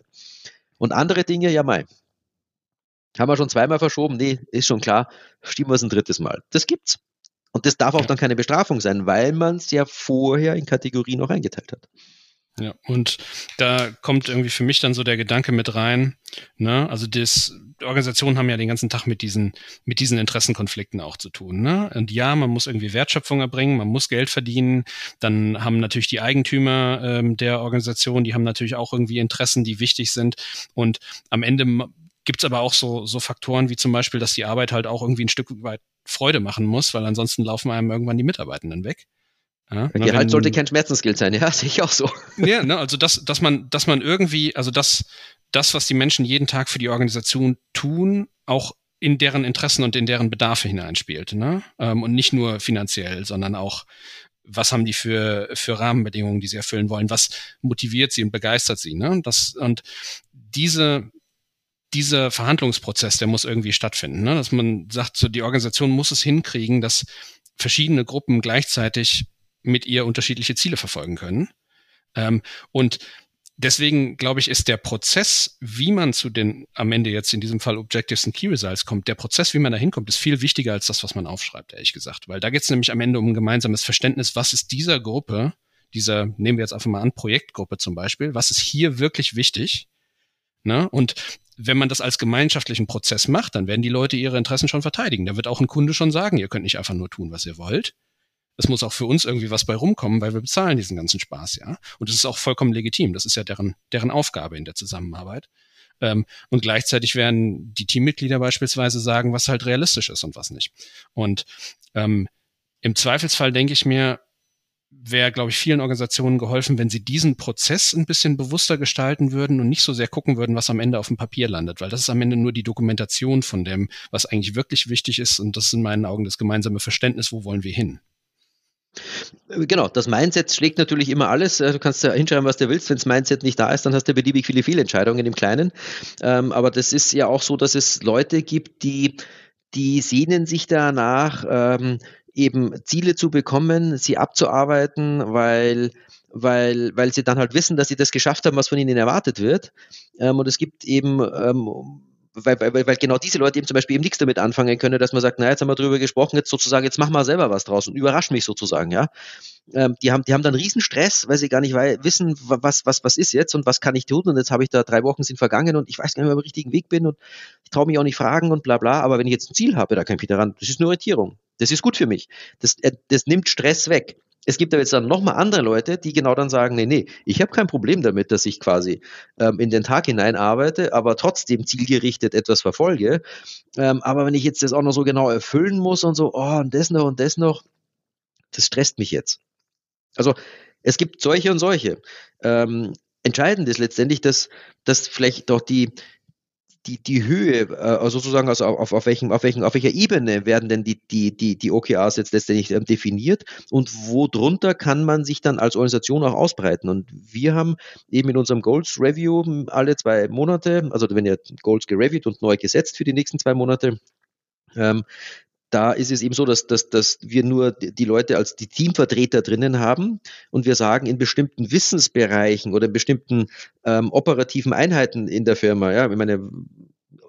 Und andere Dinge, ja mai. Haben wir schon zweimal verschoben? Nee, ist schon klar, schieben wir es ein drittes Mal. Das gibt's. Und das darf auch dann keine Bestrafung sein, weil man es ja vorher in Kategorien auch eingeteilt hat. Ja, und da kommt irgendwie für mich dann so der Gedanke mit rein, ne? Also das, Organisationen haben ja den ganzen Tag mit diesen, mit diesen Interessenkonflikten auch zu tun, ne? Und ja, man muss irgendwie Wertschöpfung erbringen, man muss Geld verdienen, dann haben natürlich die Eigentümer ähm, der Organisation, die haben natürlich auch irgendwie Interessen, die wichtig sind. Und am Ende gibt's aber auch so, so Faktoren wie zum Beispiel, dass die Arbeit halt auch irgendwie ein Stück weit Freude machen muss, weil ansonsten laufen einem irgendwann die Mitarbeitenden weg. Ja, Gehalt wenn, sollte kein Schmerzensgeld sein, ja, sehe ich auch so. Ja, ne, also dass, dass man, dass man irgendwie, also das, das, was die Menschen jeden Tag für die Organisation tun, auch in deren Interessen und in deren Bedarfe hineinspielt. Ne? Ähm, und nicht nur finanziell, sondern auch, was haben die für, für Rahmenbedingungen, die sie erfüllen wollen, was motiviert sie und begeistert sie. Ne? Das, und diese, dieser Verhandlungsprozess, der muss irgendwie stattfinden. Ne? Dass man sagt, so die Organisation muss es hinkriegen, dass verschiedene Gruppen gleichzeitig mit ihr unterschiedliche Ziele verfolgen können. Ähm, und deswegen glaube ich, ist der Prozess, wie man zu den am Ende jetzt in diesem Fall Objectives und Key Results kommt, der Prozess, wie man da hinkommt, ist viel wichtiger als das, was man aufschreibt, ehrlich gesagt. Weil da geht es nämlich am Ende um ein gemeinsames Verständnis, was ist dieser Gruppe, dieser, nehmen wir jetzt einfach mal an, Projektgruppe zum Beispiel, was ist hier wirklich wichtig? Ne? Und wenn man das als gemeinschaftlichen Prozess macht, dann werden die Leute ihre Interessen schon verteidigen. Da wird auch ein Kunde schon sagen, ihr könnt nicht einfach nur tun, was ihr wollt, es muss auch für uns irgendwie was bei rumkommen, weil wir bezahlen diesen ganzen Spaß, ja. Und das ist auch vollkommen legitim. Das ist ja deren, deren Aufgabe in der Zusammenarbeit. Ähm, und gleichzeitig werden die Teammitglieder beispielsweise sagen, was halt realistisch ist und was nicht. Und ähm, im Zweifelsfall denke ich mir, wäre, glaube ich, vielen Organisationen geholfen, wenn sie diesen Prozess ein bisschen bewusster gestalten würden und nicht so sehr gucken würden, was am Ende auf dem Papier landet, weil das ist am Ende nur die Dokumentation von dem, was eigentlich wirklich wichtig ist und das ist in meinen Augen das gemeinsame Verständnis, wo wollen wir hin. Genau, das Mindset schlägt natürlich immer alles. Du kannst ja hinschreiben, was du willst. Wenn das Mindset nicht da ist, dann hast du beliebig viele Fehlentscheidungen im Kleinen. Ähm, aber das ist ja auch so, dass es Leute gibt, die, die sehnen sich danach, ähm, eben Ziele zu bekommen, sie abzuarbeiten, weil weil, weil sie dann halt wissen, dass sie das geschafft haben, was von ihnen erwartet wird. Ähm, und es gibt eben weil, weil, weil genau diese Leute eben zum Beispiel eben nichts damit anfangen können, dass man sagt, na, jetzt haben wir drüber gesprochen, jetzt sozusagen, jetzt machen wir selber was draus und überrasch mich sozusagen, ja. Ähm, die haben, die haben dann riesen Stress, weil sie gar nicht wissen, was, was, was ist jetzt und was kann ich tun und jetzt habe ich da drei Wochen sind vergangen und ich weiß gar nicht ob ich am richtigen Weg bin und ich traue mich auch nicht fragen und bla, bla, aber wenn ich jetzt ein Ziel habe, da kann ich daran, das ist eine Orientierung. Das ist gut für mich. Das, äh, das nimmt Stress weg. Es gibt aber jetzt dann nochmal andere Leute, die genau dann sagen, nee, nee, ich habe kein Problem damit, dass ich quasi ähm, in den Tag hinein arbeite, aber trotzdem zielgerichtet etwas verfolge. Ähm, aber wenn ich jetzt das auch noch so genau erfüllen muss und so, oh, und das noch und das noch, das stresst mich jetzt. Also es gibt solche und solche. Ähm, entscheidend ist letztendlich, dass, dass vielleicht doch die, die, die Höhe, äh, also sozusagen also auf, auf, welchem, auf, welchem, auf welcher Ebene werden denn die, die, die, die OKRs jetzt letztendlich ähm, definiert und wo drunter kann man sich dann als Organisation auch ausbreiten. Und wir haben eben in unserem Goals Review alle zwei Monate, also wenn ihr Goals gereviewt und neu gesetzt für die nächsten zwei Monate, ähm, da ist es eben so, dass, dass, dass wir nur die Leute als die Teamvertreter drinnen haben und wir sagen, in bestimmten Wissensbereichen oder in bestimmten ähm, operativen Einheiten in der Firma, ja, ich meine,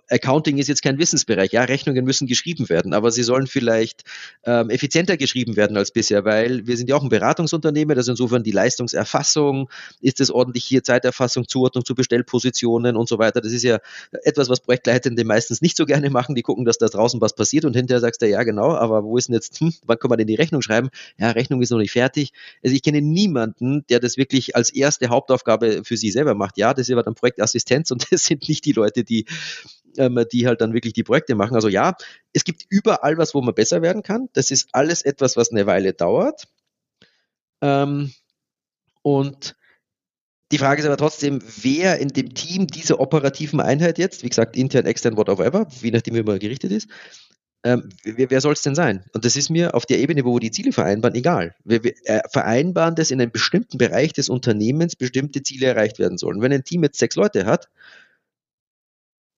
Accounting ist jetzt kein Wissensbereich. Ja, Rechnungen müssen geschrieben werden, aber sie sollen vielleicht ähm, effizienter geschrieben werden als bisher, weil wir sind ja auch ein Beratungsunternehmen. Also insofern die Leistungserfassung, ist es ordentlich hier Zeiterfassung, Zuordnung zu Bestellpositionen und so weiter. Das ist ja etwas, was Projektleitende meistens nicht so gerne machen. Die gucken, dass da draußen was passiert und hinterher sagst du, ja genau, aber wo ist denn jetzt, hm, wann kann man denn die Rechnung schreiben? Ja, Rechnung ist noch nicht fertig. Also ich kenne niemanden, der das wirklich als erste Hauptaufgabe für sich selber macht. Ja, das ist aber dann Projektassistenz und das sind nicht die Leute, die ähm, die halt dann wirklich die Projekte machen. Also ja, es gibt überall was, wo man besser werden kann. Das ist alles etwas, was eine Weile dauert. Ähm, und die Frage ist aber trotzdem, wer in dem Team dieser operativen Einheit jetzt, wie gesagt, intern, extern, whatever, je nachdem, wie man gerichtet ist, ähm, wer, wer soll es denn sein? Und das ist mir auf der Ebene, wo wir die Ziele vereinbaren, egal. Wir, wir äh, vereinbaren, dass in einem bestimmten Bereich des Unternehmens bestimmte Ziele erreicht werden sollen. Wenn ein Team jetzt sechs Leute hat,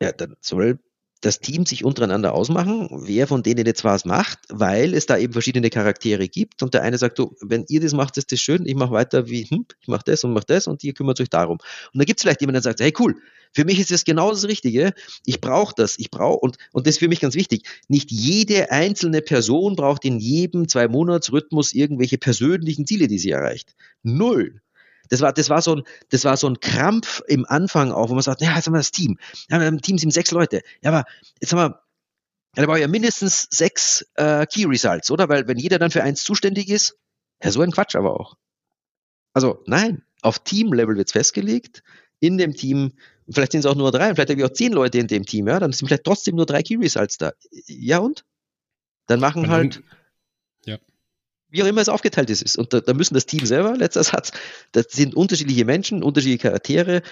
ja, dann soll das Team sich untereinander ausmachen, wer von denen jetzt was macht, weil es da eben verschiedene Charaktere gibt und der eine sagt, so, wenn ihr das macht, ist das schön, ich mache weiter wie, hm, ich mache das und mache das und ihr kümmert euch darum. Und da gibt es vielleicht jemanden, der sagt, hey cool, für mich ist das genau das Richtige, ich brauche das, ich brauche, und, und das ist für mich ganz wichtig, nicht jede einzelne Person braucht in jedem Zwei-Monats-Rhythmus irgendwelche persönlichen Ziele, die sie erreicht. Null. Das war, das war so ein, das war so ein Krampf im Anfang auch, wo man sagt, ja, jetzt haben wir das Team. Ja, im Team sind sechs Leute. Ja, aber jetzt haben wir, ja, da war ja mindestens sechs äh, Key Results, oder? Weil wenn jeder dann für eins zuständig ist, ja, so ein Quatsch aber auch. Also nein, auf Team-Level wird es festgelegt. In dem Team, vielleicht sind es auch nur drei, vielleicht habe ich auch zehn Leute in dem Team, ja, dann sind vielleicht trotzdem nur drei Key Results da. Ja und? Dann machen halt. Wie auch immer es aufgeteilt ist. Und da, da müssen das Team selber, letzter Satz, das sind unterschiedliche Menschen, unterschiedliche Charaktere.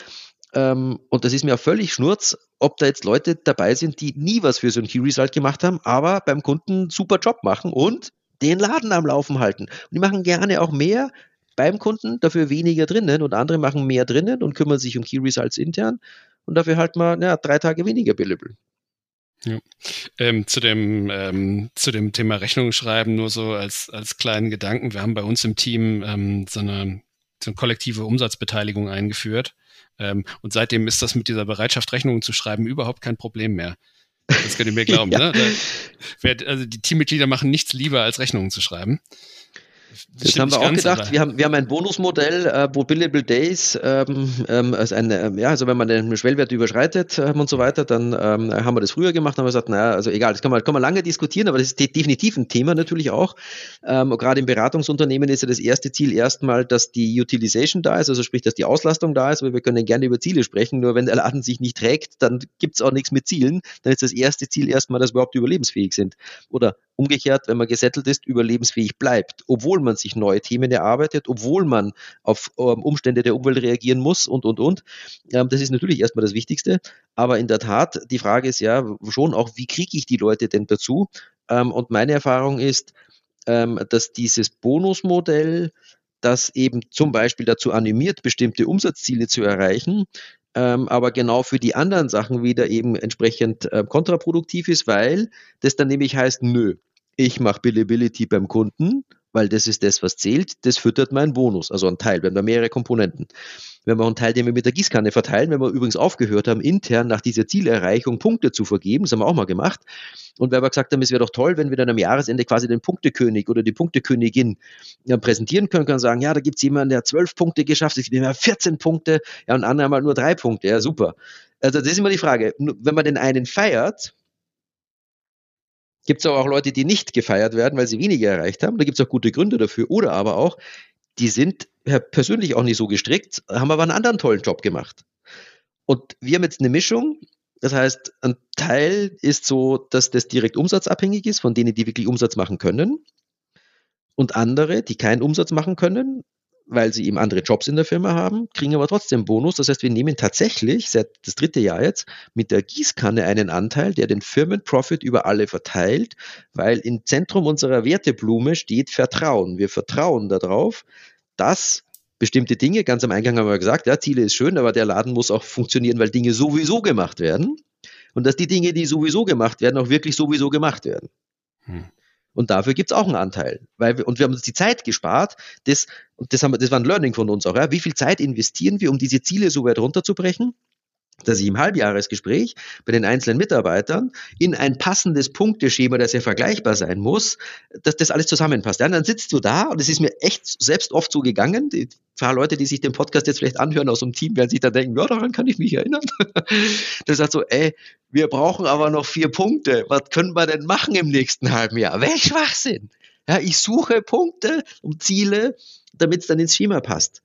Ähm, und das ist mir auch völlig schnurz, ob da jetzt Leute dabei sind, die nie was für so ein Key Result gemacht haben, aber beim Kunden super Job machen und den Laden am Laufen halten. Und die machen gerne auch mehr beim Kunden, dafür weniger drinnen und andere machen mehr drinnen und kümmern sich um Key Results intern und dafür halt mal ja, drei Tage weniger billable. Ja. Ähm, zu, dem, ähm, zu dem Thema Rechnung schreiben, nur so als, als kleinen Gedanken. Wir haben bei uns im Team ähm, so, eine, so eine kollektive Umsatzbeteiligung eingeführt. Ähm, und seitdem ist das mit dieser Bereitschaft, Rechnungen zu schreiben, überhaupt kein Problem mehr. Das könnt ihr mir glauben. ja. ne? also die Teammitglieder machen nichts lieber, als Rechnungen zu schreiben. Das haben wir auch gedacht. Wir haben, wir haben ein Bonusmodell, äh, wo Billable Days, ähm, ähm, also, eine, ähm, ja, also wenn man den Schwellwert überschreitet ähm, und so weiter, dann ähm, haben wir das früher gemacht, haben wir gesagt, naja, also egal, das kann man, kann man lange diskutieren, aber das ist definitiv ein Thema natürlich auch. Ähm, gerade im Beratungsunternehmen ist ja das erste Ziel erstmal, dass die Utilization da ist, also sprich, dass die Auslastung da ist, weil wir können gerne über Ziele sprechen, nur wenn der Laden sich nicht trägt, dann gibt es auch nichts mit Zielen. Dann ist das erste Ziel erstmal, dass wir überhaupt überlebensfähig sind. Oder umgekehrt, wenn man gesettelt ist, überlebensfähig bleibt, obwohl man sich neue Themen erarbeitet, obwohl man auf ähm, Umstände der Umwelt reagieren muss und, und, und. Ähm, das ist natürlich erstmal das Wichtigste. Aber in der Tat, die Frage ist ja schon auch, wie kriege ich die Leute denn dazu? Ähm, und meine Erfahrung ist, dass dieses Bonusmodell, das eben zum Beispiel dazu animiert, bestimmte Umsatzziele zu erreichen, ähm, aber genau für die anderen Sachen wieder eben entsprechend äh, kontraproduktiv ist, weil das dann nämlich heißt, nö, ich mache Billability beim Kunden, weil das ist das, was zählt, das füttert meinen Bonus, also ein Teil. Wir haben da mehrere Komponenten. Wir haben auch einen Teil, den wir mit der Gießkanne verteilen, wenn wir übrigens aufgehört haben, intern nach dieser Zielerreichung Punkte zu vergeben, das haben wir auch mal gemacht. Und weil wir gesagt haben, es wäre doch toll, wenn wir dann am Jahresende quasi den Punktekönig oder die Punktekönigin ja, präsentieren können, können sagen, ja, da gibt es jemanden, der zwölf Punkte geschafft hat, ich bin 14 Punkte, ja, und andere haben halt nur drei Punkte, ja, super. Also das ist immer die Frage, wenn man den einen feiert, Gibt es auch Leute, die nicht gefeiert werden, weil sie weniger erreicht haben. Da gibt es auch gute Gründe dafür. Oder aber auch, die sind persönlich auch nicht so gestrickt, haben aber einen anderen tollen Job gemacht. Und wir haben jetzt eine Mischung. Das heißt, ein Teil ist so, dass das direkt umsatzabhängig ist von denen, die wirklich Umsatz machen können. Und andere, die keinen Umsatz machen können, weil sie eben andere Jobs in der Firma haben, kriegen aber trotzdem Bonus. Das heißt, wir nehmen tatsächlich seit das dritte Jahr jetzt mit der Gießkanne einen Anteil, der den Firmenprofit über alle verteilt, weil im Zentrum unserer Werteblume steht Vertrauen. Wir vertrauen darauf, dass bestimmte Dinge, ganz am Eingang haben wir gesagt, ja, Ziele ist schön, aber der Laden muss auch funktionieren, weil Dinge sowieso gemacht werden. Und dass die Dinge, die sowieso gemacht werden, auch wirklich sowieso gemacht werden. Hm. Und dafür gibt's auch einen Anteil. Weil wir, und wir haben uns die Zeit gespart, das, das, haben, das war ein Learning von uns auch. Ja. Wie viel Zeit investieren wir, um diese Ziele so weit runterzubrechen? Dass ich im Halbjahresgespräch bei den einzelnen Mitarbeitern in ein passendes Punkteschema, das ja vergleichbar sein muss, dass das alles zusammenpasst. Ja, dann sitzt du da und es ist mir echt selbst oft so gegangen. Die paar Leute, die sich den Podcast jetzt vielleicht anhören aus dem Team, werden sich dann denken, ja, daran kann ich mich erinnern. das sagt so, ey, wir brauchen aber noch vier Punkte. Was können wir denn machen im nächsten halben Jahr? Welch Schwachsinn! Ja, ich suche Punkte und Ziele, damit es dann ins Schema passt.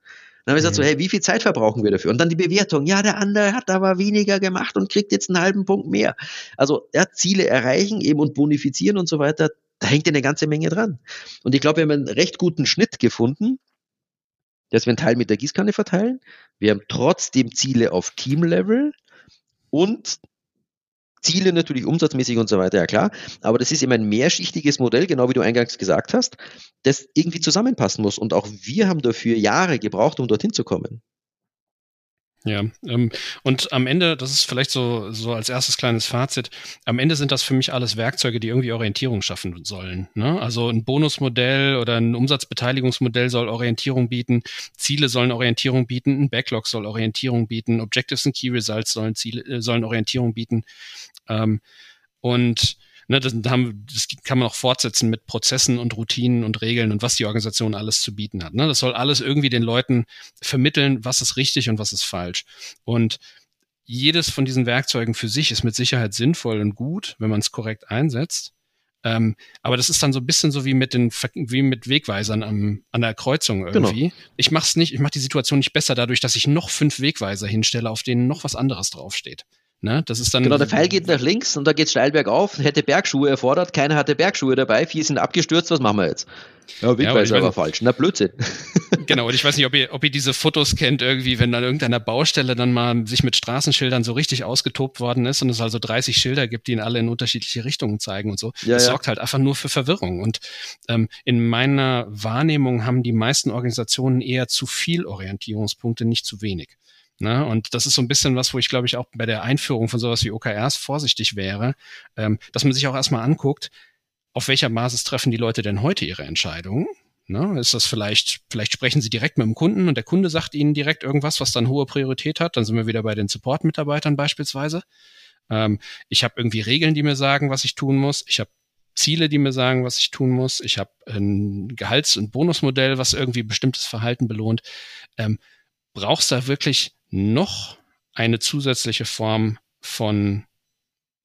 Dann habe ich gesagt, so, mhm. hey, wie viel Zeit verbrauchen wir dafür? Und dann die Bewertung. Ja, der andere hat aber weniger gemacht und kriegt jetzt einen halben Punkt mehr. Also ja, Ziele erreichen eben und bonifizieren und so weiter, da hängt eine ganze Menge dran. Und ich glaube, wir haben einen recht guten Schnitt gefunden, dass wir einen Teil mit der Gießkanne verteilen. Wir haben trotzdem Ziele auf Teamlevel und Ziele natürlich umsatzmäßig und so weiter, ja klar. Aber das ist eben ein mehrschichtiges Modell, genau wie du eingangs gesagt hast, das irgendwie zusammenpassen muss. Und auch wir haben dafür Jahre gebraucht, um dorthin zu kommen. Ja, ähm, und am Ende, das ist vielleicht so, so als erstes kleines Fazit, am Ende sind das für mich alles Werkzeuge, die irgendwie Orientierung schaffen sollen. Ne? Also ein Bonusmodell oder ein Umsatzbeteiligungsmodell soll Orientierung bieten, Ziele sollen Orientierung bieten, ein Backlog soll Orientierung bieten, Objectives und Key Results sollen, Ziele, äh, sollen Orientierung bieten. Ähm, und ne, das, das kann man auch fortsetzen mit Prozessen und Routinen und Regeln und was die Organisation alles zu bieten hat. Ne? Das soll alles irgendwie den Leuten vermitteln, was ist richtig und was ist falsch. Und jedes von diesen Werkzeugen für sich ist mit Sicherheit sinnvoll und gut, wenn man es korrekt einsetzt. Ähm, aber das ist dann so ein bisschen so wie mit den wie mit Wegweisern am, an der Kreuzung genau. irgendwie. Genau. Ich mache es nicht, ich mache die Situation nicht besser dadurch, dass ich noch fünf Wegweiser hinstelle, auf denen noch was anderes draufsteht. Ne? Das ist dann genau, der Pfeil geht nach links und da geht es steil bergauf, hätte Bergschuhe erfordert, keiner hatte Bergschuhe dabei, vier sind abgestürzt, was machen wir jetzt? Ja, Wegweiser ja, war falsch. Na, Blödsinn. Genau, und ich weiß nicht, ob ihr, ob ihr diese Fotos kennt, irgendwie, wenn an irgendeiner Baustelle dann mal sich mit Straßenschildern so richtig ausgetobt worden ist und es also 30 Schilder gibt, die ihn alle in unterschiedliche Richtungen zeigen und so. Ja, das ja. sorgt halt einfach nur für Verwirrung. Und ähm, in meiner Wahrnehmung haben die meisten Organisationen eher zu viel Orientierungspunkte, nicht zu wenig. Ne? Und das ist so ein bisschen was, wo ich glaube ich auch bei der Einführung von sowas wie OKRs vorsichtig wäre, ähm, dass man sich auch erstmal anguckt, auf welcher Basis treffen die Leute denn heute ihre Entscheidungen? Ne? Ist das vielleicht, vielleicht sprechen sie direkt mit dem Kunden und der Kunde sagt ihnen direkt irgendwas, was dann hohe Priorität hat. Dann sind wir wieder bei den Support-Mitarbeitern beispielsweise. Ähm, ich habe irgendwie Regeln, die mir sagen, was ich tun muss. Ich habe Ziele, die mir sagen, was ich tun muss. Ich habe ein Gehalts- und Bonusmodell, was irgendwie bestimmtes Verhalten belohnt. Ähm, brauchst da wirklich noch eine zusätzliche Form von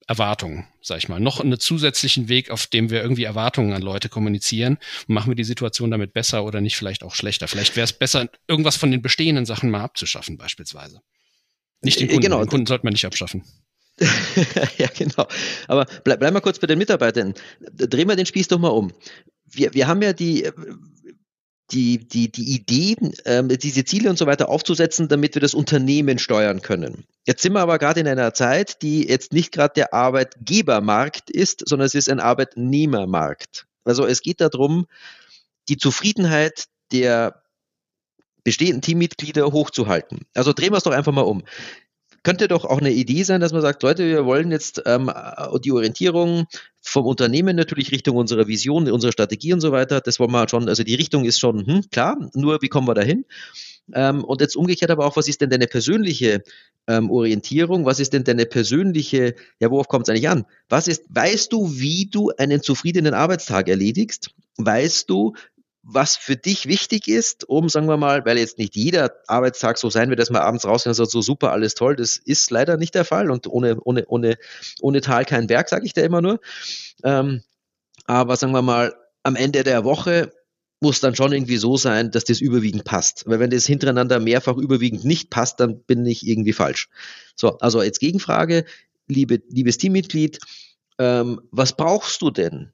Erwartungen, sag ich mal, noch einen zusätzlichen Weg, auf dem wir irgendwie Erwartungen an Leute kommunizieren machen wir die Situation damit besser oder nicht vielleicht auch schlechter. Vielleicht wäre es besser, irgendwas von den bestehenden Sachen mal abzuschaffen, beispielsweise. Nicht den äh, Kunden, genau. den Kunden sollte man nicht abschaffen. ja, genau. Aber bleib, bleib mal kurz bei den Mitarbeitern. Drehen wir den Spieß doch mal um. Wir, wir haben ja die, die, die, die Idee, ähm, diese Ziele und so weiter aufzusetzen, damit wir das Unternehmen steuern können. Jetzt sind wir aber gerade in einer Zeit, die jetzt nicht gerade der Arbeitgebermarkt ist, sondern es ist ein Arbeitnehmermarkt. Also es geht darum, die Zufriedenheit der bestehenden Teammitglieder hochzuhalten. Also drehen wir es doch einfach mal um könnte doch auch eine Idee sein, dass man sagt, Leute, wir wollen jetzt ähm, die Orientierung vom Unternehmen natürlich Richtung unserer Vision, unserer Strategie und so weiter. Das wollen wir schon, also die Richtung ist schon hm, klar, nur wie kommen wir dahin? Ähm, und jetzt umgekehrt aber auch, was ist denn deine persönliche ähm, Orientierung? Was ist denn deine persönliche, ja, worauf kommt es eigentlich an? Was ist, weißt du, wie du einen zufriedenen Arbeitstag erledigst? Weißt du, was für dich wichtig ist, um, sagen wir mal, weil jetzt nicht jeder Arbeitstag so sein wird, dass man abends rausgehen und sagt, so super, alles toll, das ist leider nicht der Fall und ohne, ohne, ohne, ohne Tal kein Berg, sage ich da immer nur. Ähm, aber sagen wir mal, am Ende der Woche muss dann schon irgendwie so sein, dass das überwiegend passt. Weil wenn das hintereinander mehrfach überwiegend nicht passt, dann bin ich irgendwie falsch. So, also als Gegenfrage, liebe, liebes Teammitglied, ähm, was brauchst du denn?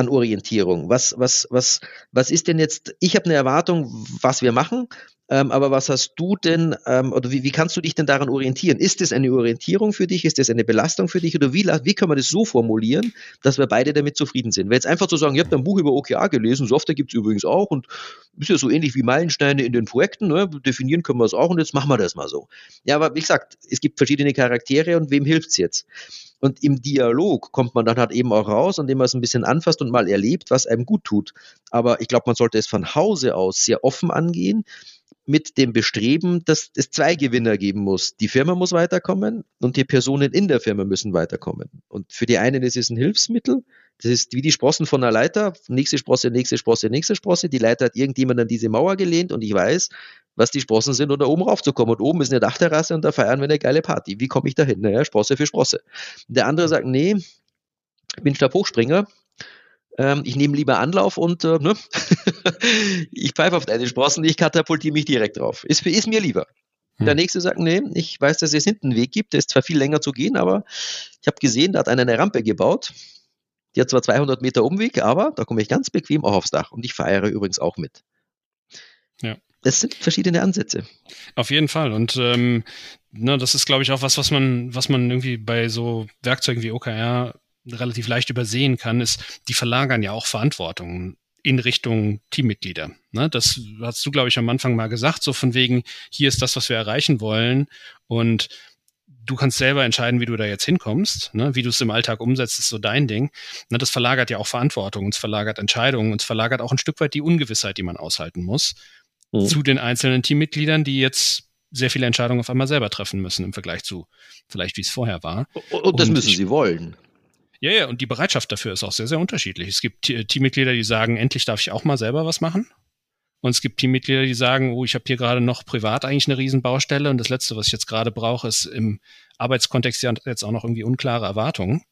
An Orientierung? Was, was, was, was ist denn jetzt, ich habe eine Erwartung, was wir machen, ähm, aber was hast du denn, ähm, oder wie, wie kannst du dich denn daran orientieren? Ist es eine Orientierung für dich? Ist es eine Belastung für dich? Oder wie, wie können wir das so formulieren, dass wir beide damit zufrieden sind? Weil jetzt einfach zu sagen, ihr habt ein Buch über OKR gelesen, Software gibt es übrigens auch und ist ja so ähnlich wie Meilensteine in den Projekten, ne? definieren können wir es auch und jetzt machen wir das mal so. Ja, aber wie gesagt, es gibt verschiedene Charaktere und wem hilft es jetzt? Und im Dialog kommt man dann halt eben auch raus, indem man es ein bisschen anfasst und mal erlebt, was einem gut tut. Aber ich glaube, man sollte es von Hause aus sehr offen angehen, mit dem Bestreben, dass es zwei Gewinner geben muss. Die Firma muss weiterkommen und die Personen in der Firma müssen weiterkommen. Und für die einen ist es ein Hilfsmittel. Das ist wie die Sprossen von einer Leiter. Nächste Sprosse, nächste Sprosse, nächste Sprosse. Die Leiter hat irgendjemand an diese Mauer gelehnt und ich weiß, was die Sprossen sind, um da oben raufzukommen. Und oben ist eine Dachterrasse und da feiern wir eine geile Party. Wie komme ich da hin? Naja, Sprosse für Sprosse. Der andere sagt, nee, ich bin Stabhochspringer, ähm, ich nehme lieber Anlauf und äh, ne? ich pfeife auf deine Sprossen, ich katapultiere mich direkt drauf. Ist, ist mir lieber. Hm. Der nächste sagt, nee, ich weiß, dass es hinten einen Weg gibt, der ist zwar viel länger zu gehen, aber ich habe gesehen, da hat einer eine Rampe gebaut. Die hat zwar 200 Meter Umweg, aber da komme ich ganz bequem auch aufs Dach und ich feiere übrigens auch mit. Ja. Das sind verschiedene Ansätze. Auf jeden Fall. Und ähm, ne, das ist, glaube ich, auch was, was man, was man irgendwie bei so Werkzeugen wie OKR relativ leicht übersehen kann, ist, die verlagern ja auch Verantwortung in Richtung Teammitglieder. Ne, das hast du, glaube ich, am Anfang mal gesagt, so von wegen, hier ist das, was wir erreichen wollen und du kannst selber entscheiden, wie du da jetzt hinkommst, ne, wie du es im Alltag umsetzt, ist so dein Ding. Ne, das verlagert ja auch Verantwortung, es verlagert Entscheidungen, es verlagert auch ein Stück weit die Ungewissheit, die man aushalten muss, mhm. zu den einzelnen Teammitgliedern, die jetzt sehr viele Entscheidungen auf einmal selber treffen müssen im Vergleich zu vielleicht, wie es vorher war. Und das und müssen sie wollen. Ja, ja, und die Bereitschaft dafür ist auch sehr, sehr unterschiedlich. Es gibt Teammitglieder, die sagen, endlich darf ich auch mal selber was machen. Und es gibt Teammitglieder, die sagen, oh, ich habe hier gerade noch privat eigentlich eine Riesenbaustelle und das Letzte, was ich jetzt gerade brauche, ist im Arbeitskontext jetzt auch noch irgendwie unklare Erwartungen.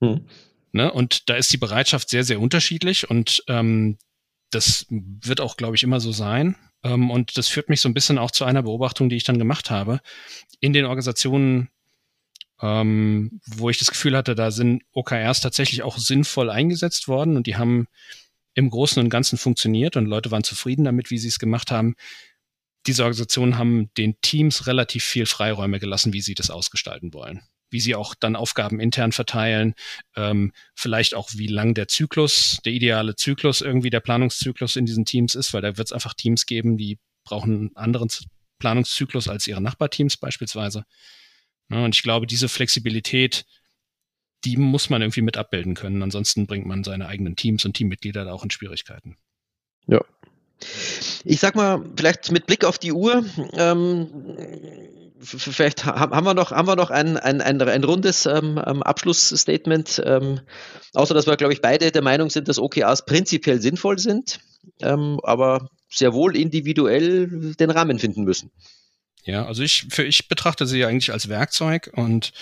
Hm. Ne? Und da ist die Bereitschaft sehr, sehr unterschiedlich und ähm, das wird auch, glaube ich, immer so sein. Ähm, und das führt mich so ein bisschen auch zu einer Beobachtung, die ich dann gemacht habe. In den Organisationen, ähm, wo ich das Gefühl hatte, da sind OKRs tatsächlich auch sinnvoll eingesetzt worden und die haben im Großen und Ganzen funktioniert und Leute waren zufrieden damit, wie sie es gemacht haben. Diese Organisationen haben den Teams relativ viel Freiräume gelassen, wie sie das ausgestalten wollen wie sie auch dann Aufgaben intern verteilen, ähm, vielleicht auch wie lang der Zyklus, der ideale Zyklus irgendwie der Planungszyklus in diesen Teams ist, weil da wird es einfach Teams geben, die brauchen einen anderen Planungszyklus als ihre Nachbarteams beispielsweise. Ja, und ich glaube, diese Flexibilität, die muss man irgendwie mit abbilden können. Ansonsten bringt man seine eigenen Teams und Teammitglieder da auch in Schwierigkeiten. Ja. Ich sag mal, vielleicht mit Blick auf die Uhr, ähm, vielleicht haben wir noch, haben wir noch ein, ein, ein, ein rundes ähm, ähm, Abschlussstatement, ähm, außer dass wir, glaube ich, beide der Meinung sind, dass OKRs prinzipiell sinnvoll sind, ähm, aber sehr wohl individuell den Rahmen finden müssen. Ja, also ich, für ich betrachte sie eigentlich als Werkzeug und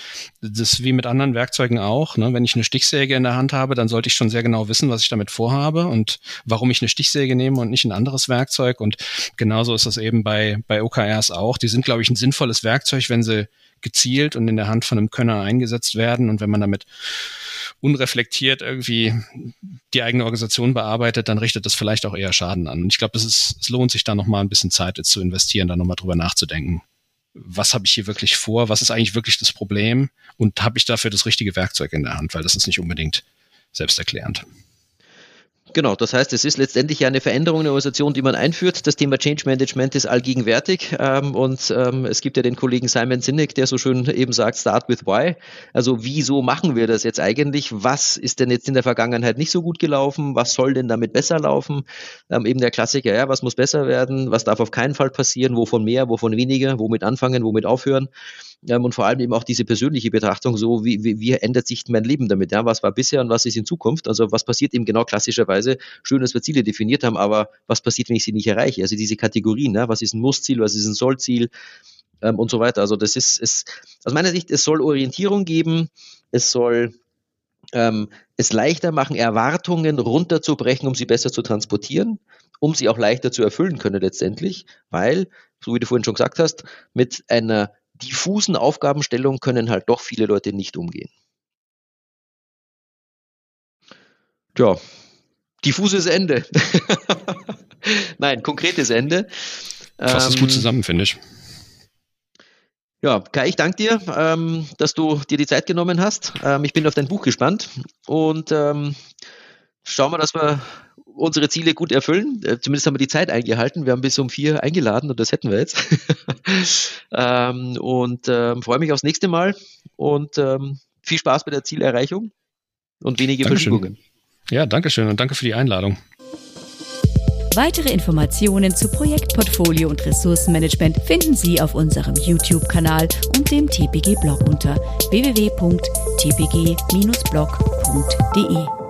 das wie mit anderen Werkzeugen auch. Ne? Wenn ich eine Stichsäge in der Hand habe, dann sollte ich schon sehr genau wissen, was ich damit vorhabe und warum ich eine Stichsäge nehme und nicht ein anderes Werkzeug. Und genauso ist das eben bei, bei OKRs auch. Die sind, glaube ich, ein sinnvolles Werkzeug, wenn sie gezielt und in der Hand von einem Könner eingesetzt werden und wenn man damit unreflektiert irgendwie die eigene Organisation bearbeitet, dann richtet das vielleicht auch eher Schaden an. Und ich glaube, es, ist, es lohnt sich da nochmal ein bisschen Zeit zu investieren, da nochmal drüber nachzudenken. Was habe ich hier wirklich vor? Was ist eigentlich wirklich das Problem? Und habe ich dafür das richtige Werkzeug in der Hand? Weil das ist nicht unbedingt selbsterklärend. Genau, das heißt, es ist letztendlich ja eine Veränderung in der Organisation, die man einführt. Das Thema Change Management ist allgegenwärtig ähm, und ähm, es gibt ja den Kollegen Simon Sinek, der so schön eben sagt, start with why. Also wieso machen wir das jetzt eigentlich? Was ist denn jetzt in der Vergangenheit nicht so gut gelaufen? Was soll denn damit besser laufen? Ähm, eben der Klassiker, ja, was muss besser werden? Was darf auf keinen Fall passieren? Wovon mehr, wovon weniger? Womit anfangen, womit aufhören? Ähm, und vor allem eben auch diese persönliche Betrachtung, so wie, wie, wie ändert sich mein Leben damit, ja, was war bisher und was ist in Zukunft, also was passiert eben genau klassischerweise, schön, dass wir Ziele definiert haben, aber was passiert, wenn ich sie nicht erreiche, also diese Kategorien, ja, was ist ein Mussziel, was ist ein Sollziel? Ähm, und so weiter, also das ist, ist, aus meiner Sicht, es soll Orientierung geben, es soll ähm, es leichter machen, Erwartungen runterzubrechen, um sie besser zu transportieren, um sie auch leichter zu erfüllen können letztendlich, weil, so wie du vorhin schon gesagt hast, mit einer diffusen Aufgabenstellungen können halt doch viele Leute nicht umgehen. Tja, diffuses Ende. Nein, konkretes Ende. Fasst es gut ähm, zusammen, finde ich. Ja, Kai, ich danke dir, ähm, dass du dir die Zeit genommen hast. Ähm, ich bin auf dein Buch gespannt und ähm, schauen wir, dass wir unsere Ziele gut erfüllen. Äh, zumindest haben wir die Zeit eingehalten. Wir haben bis um vier eingeladen und das hätten wir jetzt. ähm, und ähm, freue mich aufs nächste Mal und ähm, viel Spaß bei der Zielerreichung und wenige Dankeschön. Verschiebungen. Ja, danke schön und danke für die Einladung. Weitere Informationen zu Projektportfolio und Ressourcenmanagement finden Sie auf unserem YouTube-Kanal und dem TPG-Blog unter www.tpg-blog.de.